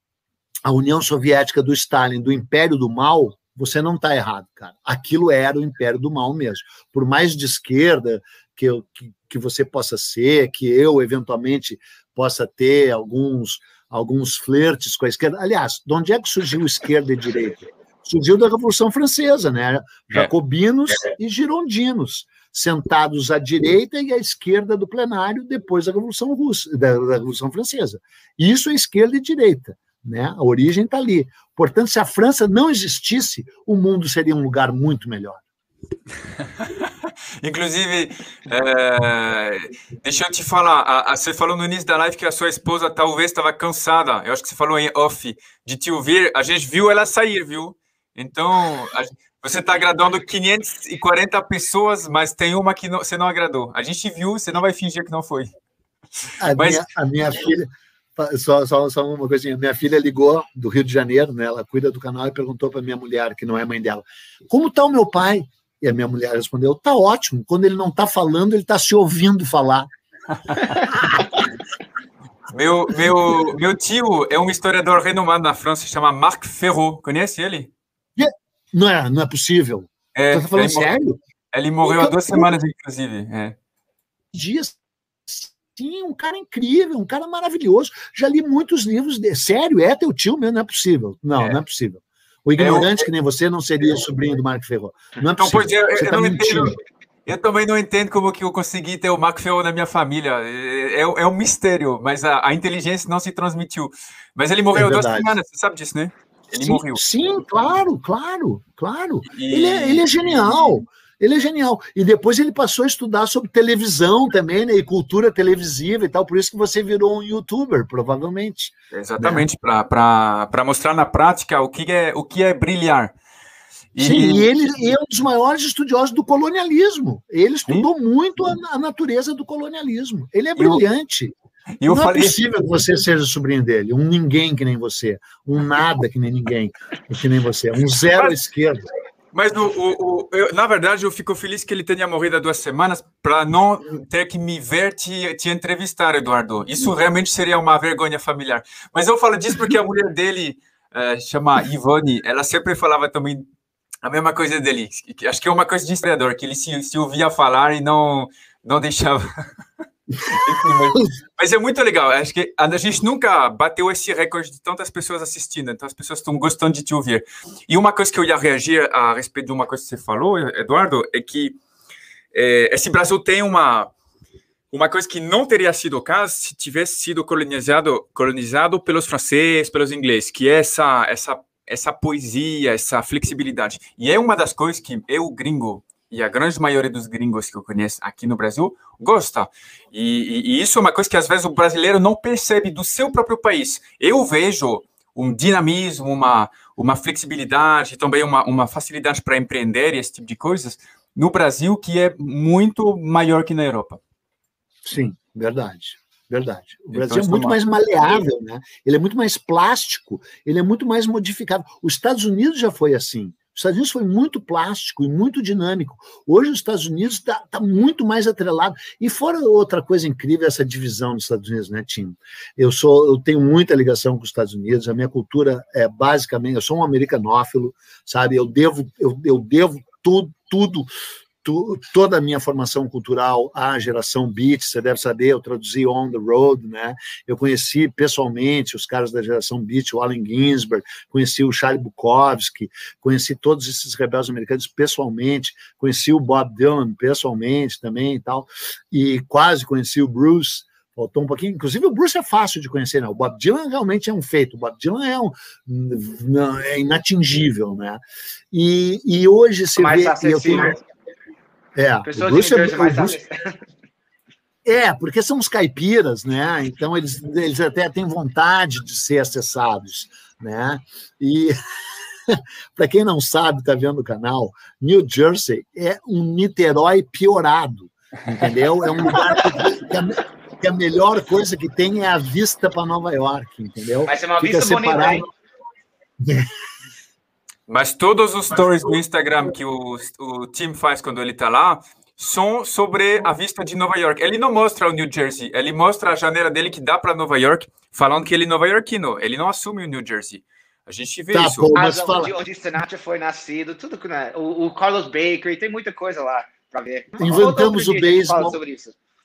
a União Soviética do Stalin do Império do Mal, você não está errado, cara. Aquilo era o Império do Mal mesmo. Por mais de esquerda que, eu, que, que você possa ser, que eu eventualmente possa ter alguns alguns flertes com a esquerda. Aliás, de onde é que surgiu esquerda e direita? Surgiu da Revolução Francesa, né? É. Jacobinos é. e girondinos, sentados à direita e à esquerda do plenário depois da Revolução Russa, da, da Revolução Francesa. Isso é esquerda e direita. Né? A origem está ali. Portanto, se a França não existisse, o mundo seria um lugar muito melhor. Inclusive, é, deixa eu te falar, a, a, você falou no início da live que a sua esposa talvez estava cansada, eu acho que você falou em off, de te ouvir, a gente viu ela sair, viu? Então, a, você está agradando 540 pessoas, mas tem uma que não, você não agradou. A gente viu, você não vai fingir que não foi. A, mas... minha, a minha filha, só, só, só uma coisinha. Minha filha ligou do Rio de Janeiro, né? Ela cuida do canal e perguntou para minha mulher, que não é mãe dela, como está o meu pai? E a minha mulher respondeu: tá ótimo. Quando ele não está falando, ele está se ouvindo falar. meu, meu, meu tio é um historiador renomado na França, se chama Marc Ferraud. Conhece ele? Não é, não é possível. É, Você está falando ele sério? Ele morreu há duas semanas, inclusive. É. Dias Sim, um cara incrível, um cara maravilhoso. Já li muitos livros de. Sério, é teu tio mesmo? Não é possível. Não, é. não é possível. O ignorante é, que nem você não seria sobrinho do Marco Ferro. Não é então, possível. Então, pois eu, eu, tá não entendo. Eu também não entendo como que eu consegui ter o Marco Ferro na minha família. É, é, é um mistério, mas a, a, inteligência não se transmitiu. Mas ele morreu é duas semanas, você sabe disso, né? Ele sim, morreu. Sim, claro, claro, claro. E... Ele, é, ele é genial. Ele é genial. E depois ele passou a estudar sobre televisão também, né? E cultura televisiva e tal. Por isso que você virou um youtuber, provavelmente. Exatamente, né? para mostrar na prática o que é, o que é brilhar. E... Sim, e ele é um dos maiores estudiosos do colonialismo. Ele estudou Sim. muito a, a, natureza do colonialismo. Ele é brilhante. Eu, eu Não é falei... é possível que você seja sobrinho dele, um ninguém que nem você, um nada que nem ninguém que nem você, um zero à esquerda. Mas o, o, o eu, na verdade eu fico feliz que ele tenha morrido há duas semanas para não ter que me ver te, te entrevistar, Eduardo. Isso realmente seria uma vergonha familiar. Mas eu falo disso porque a mulher dele é, chama Ivone, ela sempre falava também a mesma coisa dele. Acho que é uma coisa de historiador, que ele se, se ouvia falar e não, não deixava. mas, é muito legal. Acho que a gente nunca bateu esse recorde de tantas pessoas assistindo, então as pessoas estão gostando de te ouvir. E uma coisa que eu ia reagir a respeito de uma coisa que você falou, Eduardo, é que é, esse Brasil tem uma uma coisa que não teria sido o caso se tivesse sido colonizado colonizado pelos franceses, pelos ingleses, que é essa essa essa poesia, essa flexibilidade. E é uma das coisas que eu, gringo, e a grande maioria dos gringos que eu conheço aqui no Brasil gosta. E, e, e, isso é uma coisa que às vezes o brasileiro não percebe do seu próprio país. Eu vejo um dinamismo, uma, uma flexibilidade, também uma, uma facilidade para empreender e esse tipo de coisas no Brasil que é muito maior que na Europa. Sim, verdade. Verdade. O então, Brasil então, é muito mais maleável, né? Ele é muito mais plástico, ele é muito mais modificável. Os Estados Unidos já foi assim. Os Estados Unidos foi muito plástico e muito dinâmico. Hoje os Estados Unidos está tá muito mais atrelado. E fora outra coisa incrível, essa divisão dos Estados Unidos, né, Tim? Eu sou, eu tenho muita ligação com os Estados Unidos. A minha cultura é basicamente, eu sou um americanófilo, sabe? Eu devo, eu, eu devo tudo, tudo tu, toda a minha formação cultural à geração Beat, você deve saber, eu traduzi On the Road, né? Eu conheci pessoalmente os caras da geração Beat, o Allen Ginsberg, conheci o Charlie Bukowski, conheci todos esses rebeldes americanos pessoalmente, conheci o Bob Dylan pessoalmente também e tal, e quase conheci o Bruce, faltou um pouquinho. Inclusive, o Bruce é fácil de conhecer, né? O Bob Dylan realmente é um feito. O Bob Dylan é, um, não, é inatingível, né? E, e hoje você Mais vê. Eu tenho, é, Pessoas o Bruce é, mais Bruce... é, porque são os caipiras, né? Então eles, eles até têm vontade de ser acessados, né? E para quem não sabe, está vendo o canal, New Jersey é um Niterói piorado, entendeu? É um lugar que, que a melhor coisa que tem é a vista para Nova York, entendeu? Vai ser uma Fica vista separado. bonita, Mas todos os stories do Instagram que o, o time faz quando ele está lá são sobre a vista de Nova York. Ele não mostra o New Jersey, ele mostra a janela dele que dá para Nova York, falando que ele é nova iorquino. Ele não assume o New Jersey. A gente vê tá, isso. Pô, mas fala... onde, onde Sinatra foi nascido, tudo que né? o, o Carlos Baker, tem muita coisa lá para ver. Inventamos o beisebol.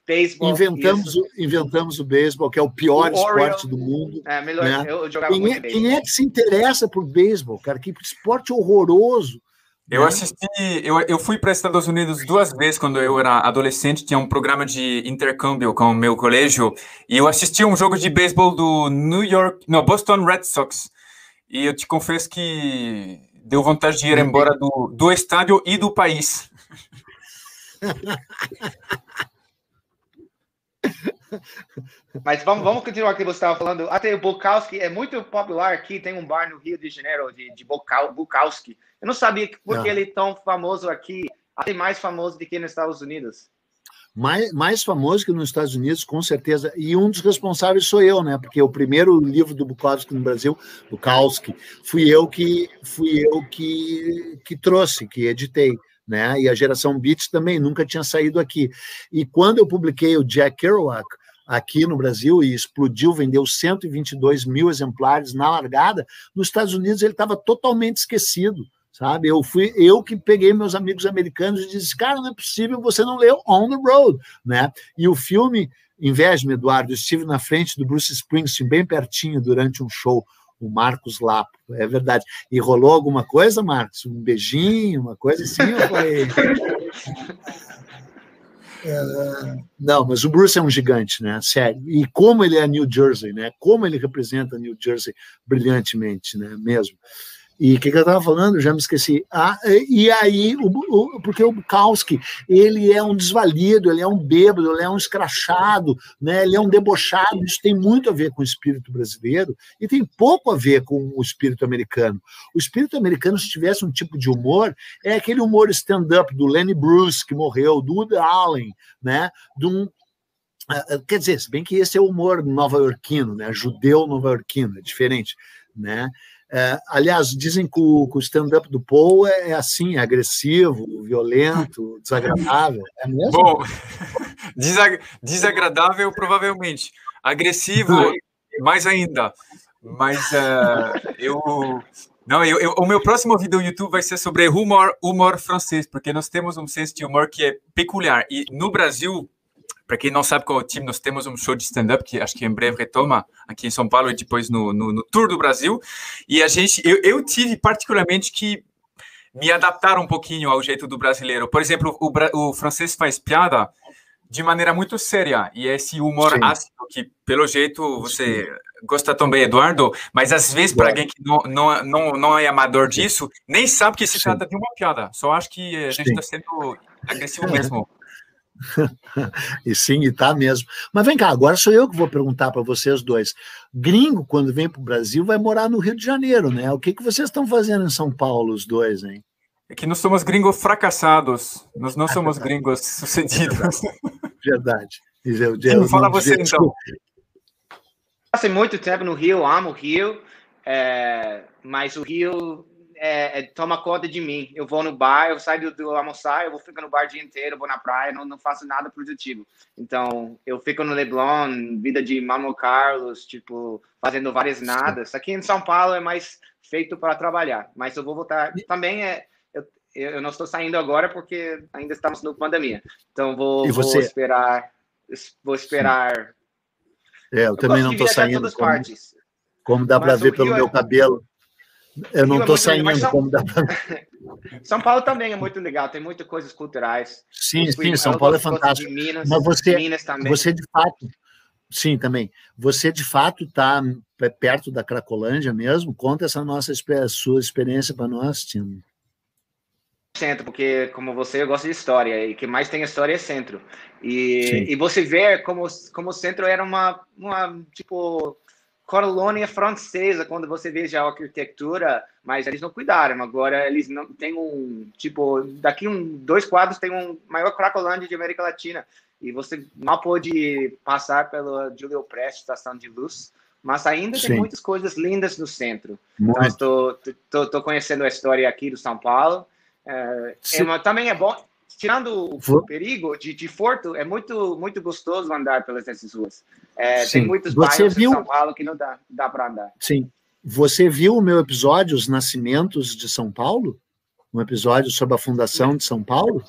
Baseball, inventamos, o, inventamos o beisebol, que é o pior o esporte do mundo. É, melhor, né? eu jogava quem, é, quem é que se interessa por beisebol, cara? Que esporte horroroso. Eu né? assisti, eu, eu fui para os Estados Unidos duas vezes quando eu era adolescente, tinha um programa de intercâmbio com o meu colégio, e eu assisti um jogo de beisebol do New York, no Boston Red Sox. E eu te confesso que deu vontade de ir embora do, do estádio e do país. Mas vamos, vamos continuar o que você estava falando. Até o Bukowski é muito popular aqui. Tem um bar no Rio de Janeiro de, de Bukowski. Eu não sabia por que ele é tão famoso aqui, até mais famoso do que nos Estados Unidos. Mais, mais famoso que nos Estados Unidos, com certeza. E um dos responsáveis sou eu, né? Porque o primeiro livro do Bukowski no Brasil, Bukowski, fui eu que fui eu que, que trouxe, que editei. Né? E a geração Beats também nunca tinha saído aqui. E quando eu publiquei o Jack Kerouac, aqui no Brasil e explodiu, vendeu 122 mil exemplares na largada, nos Estados Unidos ele estava totalmente esquecido, sabe? Eu fui eu que peguei meus amigos americanos e disse, cara, não é possível você não ler On the Road, né? E o filme, inveja-me, Eduardo, eu estive na frente do Bruce Springsteen, bem pertinho, durante um show, o Marcos Lapo, é verdade. E rolou alguma coisa, Marcos? Um beijinho, uma coisa assim? Ou foi... É, não, mas o Bruce é um gigante, né? Sério. E como ele é New Jersey, né? Como ele representa New Jersey brilhantemente, né? Mesmo. E o que, que, eu estava falando? Já me esqueci. Ah, e aí, o, o, porque o Bukowski, ele é um desvalido, ele é um bêbado, ele é um escrachado, né? ele é um debochado. Isso tem muito a ver com o espírito brasileiro e tem pouco a ver com o espírito americano. O espírito americano, se tivesse um tipo de humor, é aquele humor stand-up do Lenny Bruce, que morreu, do Woody Allen, né? de um, ah, ah, Quer dizer, se bem que esse é o humor nova-iorquino, né? judeu nova-iorquino, é diferente. Né? É, aliás, dizem que o, o stand-up do Paul é, é assim, é agressivo, violento, desagradável. É mesmo? Bom, desag desagradável provavelmente. Agressivo, mais ainda. Mas uh, eu. Não, eu, eu, o meu próximo vídeo no YouTube vai ser sobre humor, humor francês, porque nós temos um senso de humor que é peculiar. E no Brasil, para quem não sabe qual é o time, nós temos um show de stand-up que acho que em breve retoma aqui em São Paulo e depois no, no, no Tour do Brasil. E a gente, eu, eu tive particularmente que me adaptar um pouquinho ao jeito do brasileiro. Por exemplo, o, o francês faz piada de maneira muito séria e esse humor Sim. ácido que pelo jeito você Sim. gosta também, Eduardo, mas às vezes para alguém que não, não, não, não é amador disso, nem sabe que se trata de uma piada. Só acho que a gente está sendo agressivo mesmo. e sim, e tá mesmo. Mas vem cá, agora sou eu que vou perguntar para vocês dois. Gringo, quando vem para o Brasil, vai morar no Rio de Janeiro, né? O que, que vocês estão fazendo em São Paulo, os dois, hein? É que nós somos gringos fracassados, nós não somos gringos sucedidos. Verdade. Eu, eu, fala você, então. Passei muito tempo no Rio, amo o Rio, é, mas o Rio é, é, toma conta de mim. Eu vou no bar, eu saio do, do, almoçar, eu vou ficar no bar o dia inteiro, vou na praia, não, não faço nada produtivo. Então, eu fico no Leblon, vida de Mamo Carlos, tipo, fazendo várias nadas. Aqui em São Paulo é mais feito para trabalhar, mas eu vou voltar. Também é. Eu, eu não estou saindo agora porque ainda estamos no pandemia. Então, vou, vou esperar. Vou esperar. É, eu, eu também não estou saindo. Como, como dá para ver pelo meu é... cabelo eu não estou é saindo São... como dá São Paulo também é muito legal, tem muitas coisas culturais. Sim, sim, São Paulo é fantástico. Minas, Mas você, Minas também. você de fato, sim, também. Você de fato está perto da Cracolândia mesmo? Conta essa nossa sua experiência para nós, Tino. Centro, porque como você eu gosto de história e que mais tem história é centro. E, e você vê como como o centro era uma, uma tipo colônia francesa, quando você veja a arquitetura, mas eles não cuidaram. Agora eles não têm um tipo daqui um dois quadros tem um maior cracolândia de América Latina e você mal pode passar pela Julio Prest, estação de luz, mas ainda Sim. tem muitas coisas lindas no centro. Muito. Então estou conhecendo a história aqui do São Paulo. É, é, também é bom tirando o perigo de, de Forto, é muito muito gostoso andar pelas essas ruas. É, tem muitos Você bairros viu... em São Paulo que não dá, dá para andar. Sim. Você viu o meu episódio, Os Nascimentos de São Paulo? Um episódio sobre a fundação de São Paulo?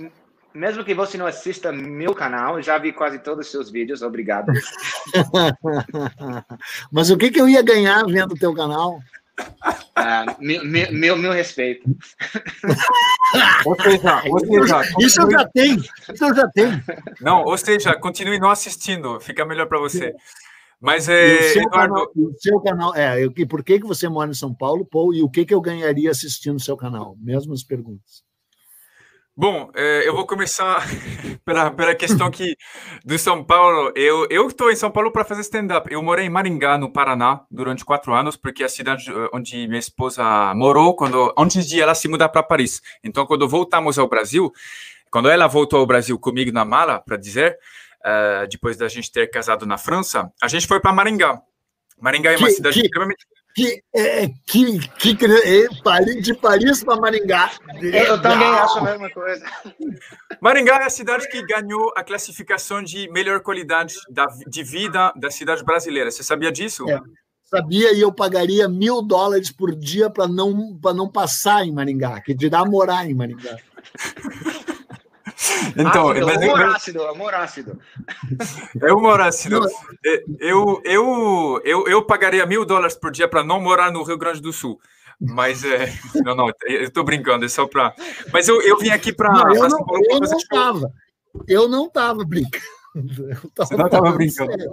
Mesmo que você não assista meu canal, já vi quase todos os seus vídeos, obrigado. Mas o que, que eu ia ganhar vendo o teu canal? Ah, meu, meu, meu, respeito. ou seja, ou seja isso eu já tenho, isso eu já tenho. Não, ou seja, continue não assistindo, fica melhor para você. Mas é, o seu, Eduardo... canal, o seu canal, é, eu, por que, que você mora em São Paulo, Paul, e o que, que eu ganharia assistindo o seu canal? Mesmas perguntas. Bom, é, eu vou começar pela, pela questão que do São Paulo. Eu estou em São Paulo para fazer stand-up. Eu morei em Maringá, no Paraná, durante quatro anos, porque é a cidade eh, onde minha esposa morou quando antes de ela se mudar para Paris. Então, quando voltamos ao Brasil, quando ela voltou ao Brasil comigo na mala, para dizer, uh, depois da gente ter casado na França, a gente foi para Maringá. Maringá é uma que, cidade que, extremamente que, é, que, que, é, de Paris para Maringá. Eu também acho a mesma coisa. Maringá é a cidade que ganhou a classificação de melhor qualidade da, de vida da cidade brasileira. Você sabia disso? É, sabia, e eu pagaria mil dólares por dia para não, não passar em Maringá, que dirá morar em Maringá. Então, ácido, mas, humor ácido, humor ácido. É humor ácido. É, eu, eu, eu, eu pagaria mil dólares por dia para não morar no Rio Grande do Sul. Mas é. Não, não, eu estou brincando, é só para. Mas eu, eu vim aqui para. Eu não, eu não estava. Eu não estava brincando. Eu tava Você não estava brincando. Sério.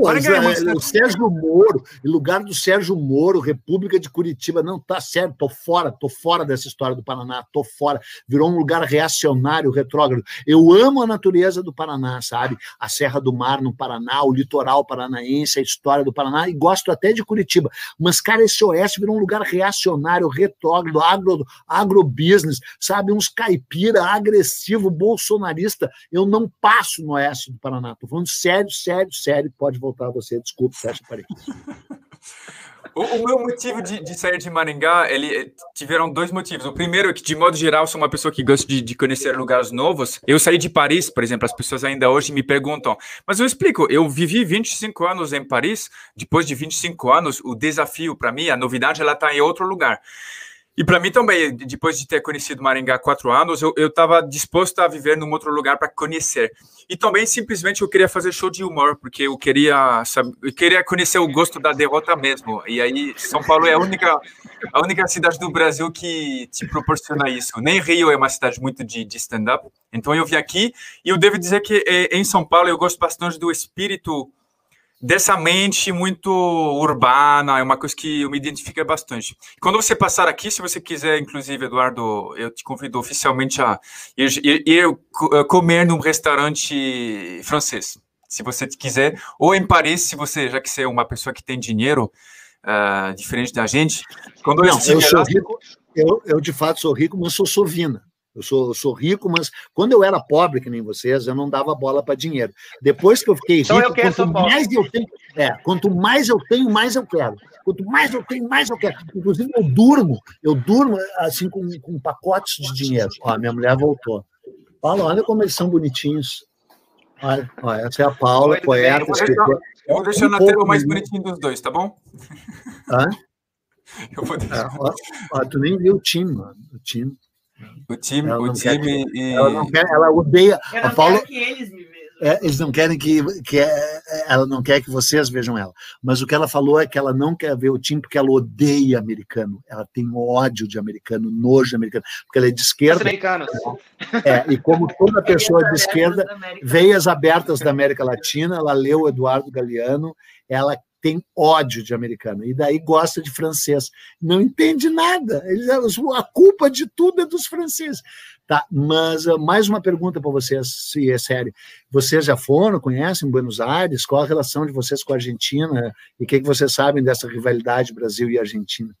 É, é, o Sérgio Moro, em lugar do Sérgio Moro, República de Curitiba, não, tá certo, tô fora, tô fora dessa história do Paraná, tô fora, virou um lugar reacionário, retrógrado. Eu amo a natureza do Paraná, sabe? A Serra do Mar no Paraná, o litoral paranaense, a história do Paraná, e gosto até de Curitiba. Mas, cara, esse oeste virou um lugar reacionário, retrógrado, agro, agrobusiness, sabe? Uns caipira, agressivo, bolsonarista. Eu não passo no oeste do Paraná, tô falando sério, sério, sério, pode pode voltar a você. Desculpe, fecha parênteses. O, o, meu motivo de, de, sair de Maringá, ele eh, tiveram dois motivos. O primeiro é que, de modo geral, sou uma pessoa que gosta de, de, conhecer lugares novos. Eu saí de Paris, por exemplo, as pessoas ainda hoje me perguntam, mas eu explico, eu vivi 25 anos em Paris, depois de 25 anos, o desafio para mim, a novidade, ela está em outro lugar. E para mim também, depois de ter conhecido Maringá há quatro anos, eu estava disposto a viver num outro lugar para conhecer. E também, simplesmente, eu queria fazer show de humor, porque eu queria, sabe, eu queria conhecer o gosto da derrota mesmo. E aí, São Paulo é a única, a única cidade do Brasil que te proporciona isso. Nem Rio é uma cidade muito de, de stand-up. Então, eu vim aqui e eu devo dizer que é, em São Paulo eu gosto bastante do espírito dessa mente muito urbana, é uma coisa que eu me identifico bastante. Quando você passar aqui, se você quiser, inclusive, Eduardo, eu te convido oficialmente a ir, ir, ir eh, comer num restaurante francês, se você quiser, ou em Paris, se você, já que você é uma pessoa que tem dinheiro, uh, diferente da gente. Quando Não, eu, eu sou rico, eu, eu de fato sou rico, mas sou sovina. Eu sou, eu sou rico, mas quando eu era pobre, que nem vocês, eu não dava bola para dinheiro. Depois que eu fiquei rico, eu quanto mais eu tenho, é, quanto mais eu tenho, mais eu quero. Quanto mais eu tenho, mais eu quero. Inclusive, eu durmo, eu durmo assim com, com pacotes de dinheiro. Ó, minha mulher voltou. Paula, olha como eles são bonitinhos. Olha, essa é a Paula, Oi, poeta, escritora. Eu vou deixar um na tela o mais bonitinho dos dois, tá bom? Hã? Eu vou deixar. É, ó, ó, tu nem viu o time, mano. O time. O time, o time que, e... ela, não quer, ela odeia. Eu não a Paula, que eles me vejam. É, eles não querem que, que é, ela não quer que vocês vejam ela. Mas o que ela falou é que ela não quer ver o time porque ela odeia americano. Ela tem ódio de americano, nojo de americano, porque ela é de esquerda. É, e como toda pessoa de esquerda, veias abertas da América Latina, ela leu o Eduardo Galeano, ela tem ódio de americano e daí gosta de francês. Não entende nada. Eles, a culpa de tudo é dos franceses. Tá, mas uh, mais uma pergunta para vocês, se é sério. Vocês já foram, conhecem Buenos Aires? Qual a relação de vocês com a Argentina? E o que, que vocês sabem dessa rivalidade Brasil e Argentina?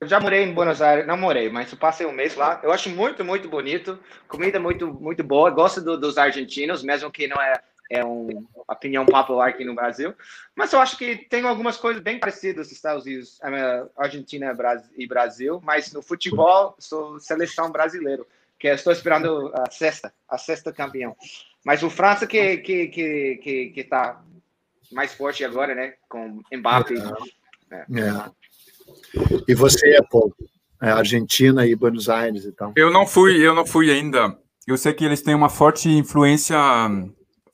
Eu já morei em Buenos Aires, não morei, mas eu passei um mês lá. Eu acho muito, muito bonito, comida muito, muito boa. Gosto do, dos argentinos, mesmo que não é, é uma opinião popular aqui no Brasil. Mas eu acho que tem algumas coisas bem parecidas Estados Unidos, eh, Argentina e Brasil. Mas no futebol, sou seleção brasileiro, que estou esperando a sexta, a sexta campeão. Mas o França que que que que, que tá mais forte agora, né? Com Mbappé. É. é. E você, é Paulo? É Argentina e Buenos Aires e tal. Eu não fui, eu não fui ainda. Eu sei que eles têm uma forte influência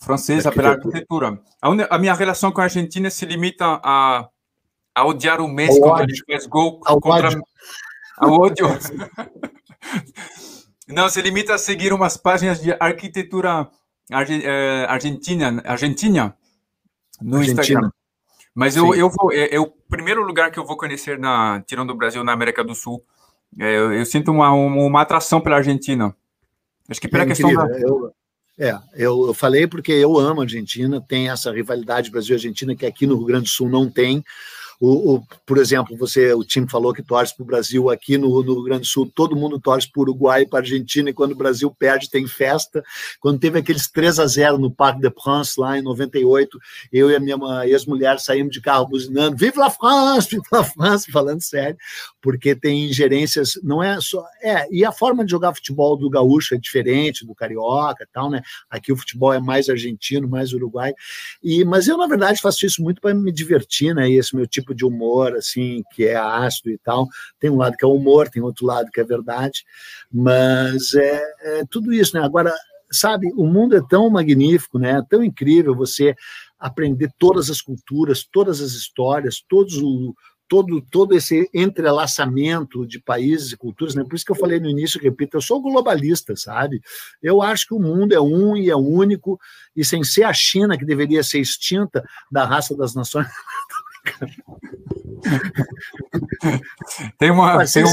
francesa pela arquitetura. A, a minha relação com a Argentina se limita a, a odiar o Messi quando ele faz gol ao contra ódio. ao ódio. não, se limita a seguir umas páginas de arquitetura eh, argentina, argentina no Argentina. Instagram. Mas eu, eu vou, é, é, o primeiro lugar que eu vou conhecer na tirando o Brasil na América do Sul. É, eu, eu, sinto uma, uma atração pela Argentina. Acho que pela é questão da... eu, é, eu, eu falei porque eu amo a Argentina, tem essa rivalidade Brasil-Argentina que aqui no Rio Grande do Sul não tem. O, o, por exemplo, você, o time falou que torce para o Brasil aqui no, no, Rio Grande do Sul, todo mundo torce para o Uruguai e para a Argentina, e quando o Brasil perde, tem festa. Quando teve aqueles 3 a 0 no Parc de France, lá em 98, eu e a minha ex-mulher saímos de carro buzinando, Vive la France, Vive la France, falando sério, porque tem ingerências, não é só. É, e a forma de jogar futebol do gaúcho é diferente do carioca e tal, né? Aqui o futebol é mais argentino, mais uruguai. E, mas eu, na verdade, faço isso muito para me divertir, né? E esse meu tipo tipo de humor, assim, que é ácido e tal. Tem um lado que é humor, tem outro lado que é verdade, mas é, é tudo isso, né? Agora, sabe, o mundo é tão magnífico, né? Tão incrível você aprender todas as culturas, todas as histórias, todos o todo, todo esse entrelaçamento de países e culturas, né? Por isso que eu falei no início, repito, eu sou globalista, sabe? Eu acho que o mundo é um e é único, e sem ser a China, que deveria ser extinta da raça das nações, tem uma. Mas, tem um...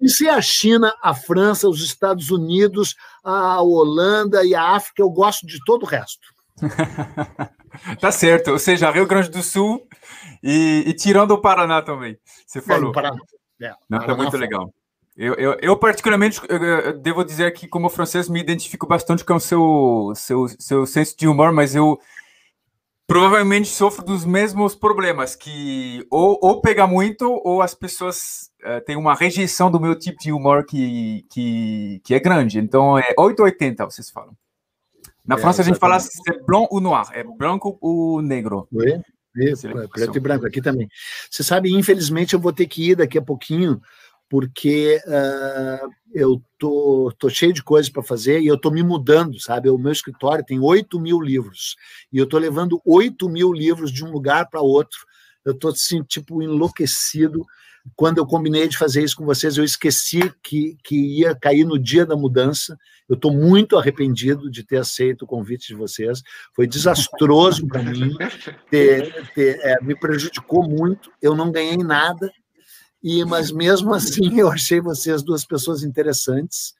E se a China, a França, os Estados Unidos, a Holanda e a África, eu gosto de todo o resto. tá certo, ou seja, Rio Grande do Sul e, e tirando o Paraná também. Você falou. É, Paraná. É, Não, tá muito legal. Eu, eu, eu, particularmente, eu devo dizer que, como francês, me identifico bastante com o seu, seu, seu senso de humor, mas eu, provavelmente sofro dos mesmos problemas, que ou, ou pega muito, ou as pessoas uh, têm uma rejeição do meu tipo de humor que, que, que é grande. Então, é 880, vocês falam. Na é, França, a gente fala se é blanc ou noir, é branco ou negro. Oi? Preto e branco, aqui também. Você sabe, infelizmente, eu vou ter que ir daqui a pouquinho, porque uh, eu tô, tô cheio de coisas para fazer e eu tô me mudando, sabe? O meu escritório tem 8 mil livros e eu tô levando 8 mil livros de um lugar para outro. Eu tô assim, tipo, enlouquecido. Quando eu combinei de fazer isso com vocês, eu esqueci que, que ia cair no dia da mudança. Eu estou muito arrependido de ter aceito o convite de vocês. Foi desastroso para mim, ter, ter, é, me prejudicou muito. Eu não ganhei nada, e mas mesmo assim eu achei vocês duas pessoas interessantes.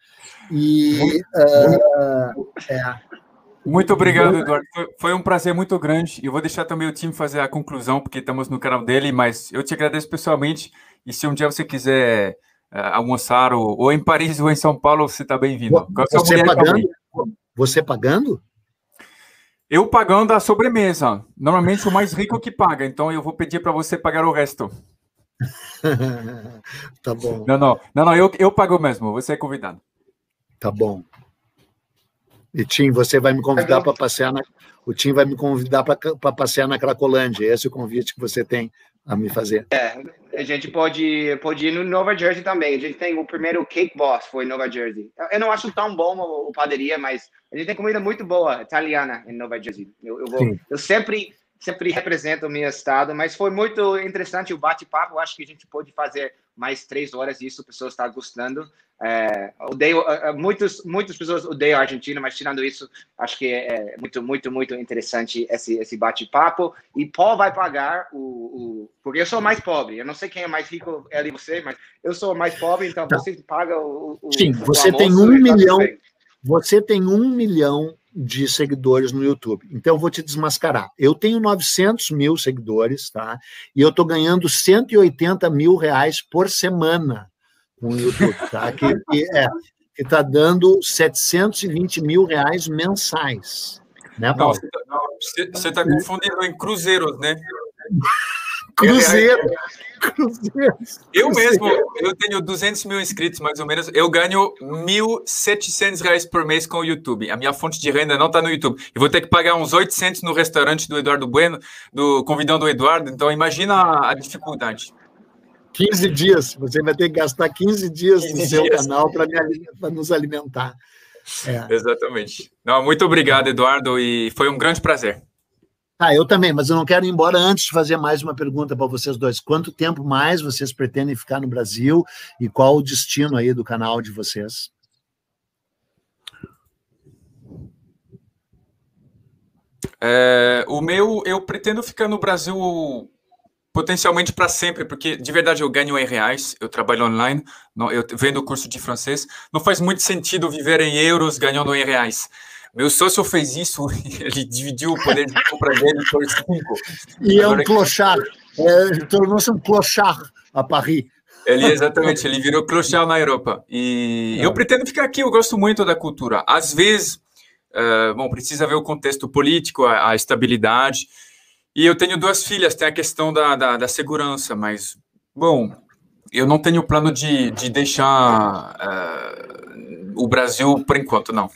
E uh, é. muito obrigado Eduardo. Foi, foi, um prazer muito grande. Eu vou deixar também o time fazer a conclusão porque estamos no canal dele mas eu te agradeço pessoalmente. E se um dia você quiser uh, almoçar ou, ou, em Paris ou em São Paulo você está bem-vindo. Você pagando? você pagando? Eu pagando a sobremesa. Normalmente o mais rico que paga. Então eu vou pedir para você pagar o resto tá bom. Não, não, não, não eu, eu pago mesmo, você é convidado. Tá bom. E Tim, você vai me convidar para passear na. O Tim vai me convidar para passear na Cracolândia. Esse é o convite que você tem a me fazer. É, a gente pode, pode ir no Nova Jersey também. A gente tem o primeiro Cake Boss, foi em Nova Jersey. Eu não acho tão bom o, o padaria, mas a gente tem comida muito boa italiana em Nova Jersey. Eu, eu, vou, eu sempre sempre represento o meu estado, mas foi muito interessante o bate-papo. Acho que a gente pode fazer mais três horas disso, pessoas estão gostando. É, odeio, é, é, muitos, muitas pessoas odeiam a Argentina, mas tirando isso, acho que é, é muito, muito, muito interessante esse, esse bate-papo. E Paul vai pagar o, o, Porque eu sou mais pobre. Eu não sei quem é mais rico, ele e você, mas eu sou mais pobre, então tá. você paga o. o Sim, você tem um milhão. Você tem um milhão de seguidores no YouTube. Então, eu vou te desmascarar. Eu tenho 900 mil seguidores, tá? E eu estou ganhando 180 mil reais por semana com o YouTube, tá? Que, que é, que está dando 720 mil reais mensais. Né, Paulo? você está confundindo em cruzeiros, né? Cruzeiro. Eu mesmo, eu tenho 200 mil inscritos, mais ou menos. Eu ganho 1.700 reais por mês com o YouTube. A minha fonte de renda não está no YouTube. Eu vou ter que pagar uns 800 no restaurante do Eduardo Bueno, do convidão do Eduardo. Então, imagina a, a dificuldade. 15 dias. Você vai ter que gastar 15 dias 15 no seu dias. canal para nos alimentar. É. Exatamente. Não, muito obrigado, Eduardo, e foi um grande prazer. Ah, eu também, mas eu não quero ir embora antes de fazer mais uma pergunta para vocês dois. Quanto tempo mais vocês pretendem ficar no Brasil e qual o destino aí do canal de vocês? É, o meu, eu pretendo ficar no Brasil potencialmente para sempre, porque de verdade eu ganho em reais, eu trabalho online, não, eu vendo curso de francês, não faz muito sentido viver em euros ganhando em reais. Meu sócio fez isso, ele dividiu o poder de compra dele por cinco. E é um clochard, é, tornou-se um clochard a Paris. Ele, exatamente, ele virou clochard na Europa. E é. eu pretendo ficar aqui, eu gosto muito da cultura. Às vezes, uh, bom, precisa ver o contexto político, a, a, estabilidade. E eu tenho duas filhas, tem a questão da, da, da segurança, mas, bom, eu não tenho plano de, de deixar uh, o Brasil por enquanto, não.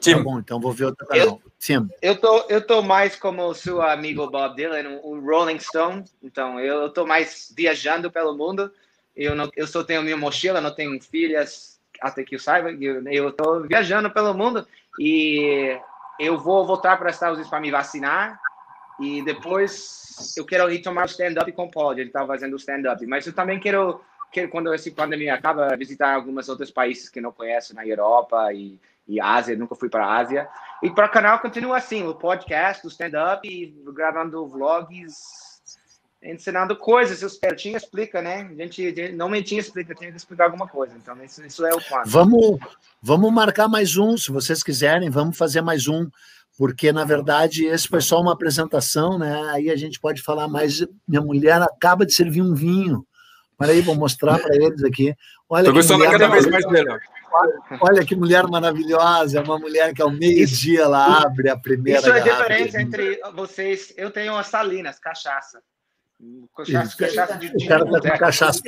Tim. Tá bom, então vou ver outro canal. Eu, Tim. Eu tô, eu tô mais como o seu amigo Bob Dylan, o Rolling Stone. Então, eu tô mais viajando pelo mundo. Eu, não, eu só tenho minha mochila, não tenho filhas, até que eu saiba. Eu, eu tô viajando pelo mundo e eu vou voltar para os Estados Unidos para me vacinar. E depois eu quero ir tomar o stand-up com o Paul. Ele tá fazendo o stand-up. Mas eu também quero, quero, quando essa pandemia acaba, visitar alguns outros países que não conheço na Europa e e Ásia, nunca fui para a Ásia. E para o canal continua assim, o podcast, o stand-up, gravando vlogs, ensinando coisas. O Pertinho explica, né? A gente não mentinha explica, tem que explicar alguma coisa. Então, isso, isso é o plano. Vamos, vamos marcar mais um, se vocês quiserem, vamos fazer mais um. Porque, na verdade, esse foi só uma apresentação, né? Aí a gente pode falar mais. Minha mulher acaba de servir um vinho. Olha aí, vou mostrar para eles aqui. Olha Estou gostando cada vez mais dela. Olha que mulher maravilhosa, é uma mulher que ao meio-dia ela abre a primeira. Isso é a diferença entre vocês. Eu tenho as salinas, cachaça. Cachaça, cachaça de, o cara tá com cachaça.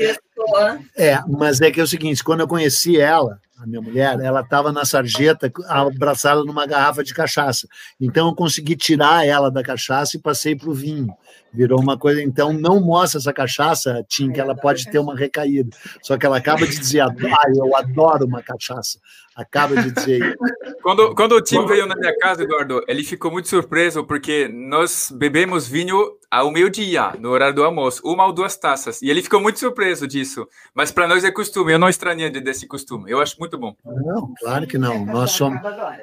É, mas é que é o seguinte: quando eu conheci ela, a minha mulher, ela estava na sarjeta abraçada numa garrafa de cachaça. Então eu consegui tirar ela da cachaça e passei para o vinho. Virou uma coisa. Então não mostra essa cachaça, Tim, que ela pode ter uma recaída. Só que ela acaba de dizer: ah, eu adoro uma cachaça acaba de dizer isso. Quando, quando o time veio na minha casa, Eduardo, ele ficou muito surpreso porque nós bebemos vinho ao meio-dia, no horário do almoço, uma ou duas taças. E ele ficou muito surpreso disso. Mas para nós é costume, eu não estranhei desse costume. Eu acho muito bom. Não, claro que não. Nós somos,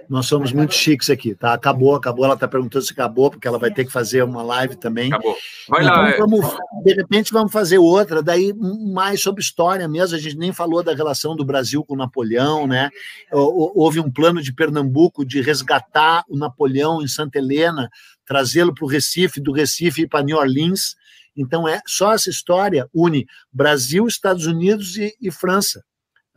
nós somos muito chiques aqui, tá? Acabou, acabou. Ela está perguntando se acabou, porque ela vai ter que fazer uma live também. Acabou. Vai então, lá. Vamos, de repente vamos fazer outra, daí mais sobre história mesmo. A gente nem falou da relação do Brasil com Napoleão, né? Houve um plano de Pernambuco de resgatar o Napoleão em Santa Helena, trazê-lo para o Recife, do Recife para New Orleans. Então, é só essa história une Brasil, Estados Unidos e, e França.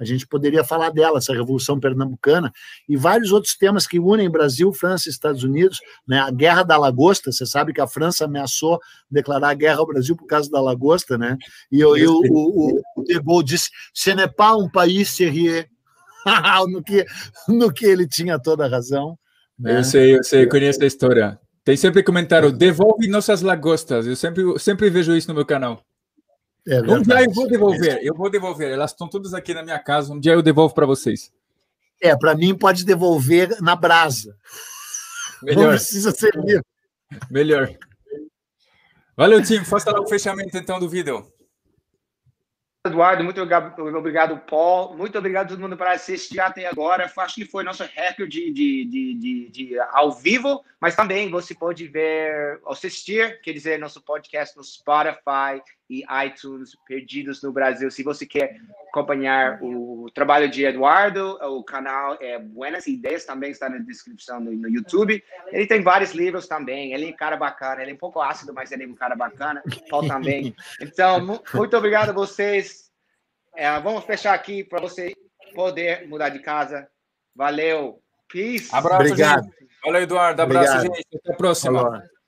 A gente poderia falar dela, essa Revolução Pernambucana, e vários outros temas que unem Brasil, França e Estados Unidos. Né? A Guerra da Lagosta, você sabe que a França ameaçou declarar guerra ao Brasil por causa da Lagosta, né? E, eu, eu, o, o, De Gaulle disse: ce n'est pas un pays sérieux, no, que, no que ele tinha toda a razão. Né? Eu sei, eu sei, eu conheço a história. Tem sempre comentário, devolve nossas lagostas. Eu sempre, sempre vejo isso no meu canal. É um dia eu vou devolver, eu vou devolver. Elas estão todas aqui na minha casa. Um dia eu devolvo para vocês. É, para mim pode devolver na brasa. Melhor. Não precisa ser livre. Melhor. Valeu, Tim. Faça lá o fechamento então do vídeo. Eduardo, muito obrigado, Paul. Muito obrigado a todo mundo por assistir até agora. Acho que foi nosso recorde de, de, de, de, ao vivo, mas também você pode ver, assistir, quer dizer, nosso podcast no Spotify e iTunes, Perdidos no Brasil. Se você quer acompanhar o trabalho de Eduardo, o canal é Buenas Ideias, também está na descrição no, no YouTube. Ele tem vários livros também. Ele é um cara bacana, ele é um pouco ácido, mas ele é um cara bacana. Paul também. Então, muito obrigado a vocês. É, vamos fechar aqui para você poder mudar de casa. Valeu. Peace. Abraço, Obrigado. gente. Valeu, Eduardo. Abraço, Obrigado. gente. Até a próxima. Falou.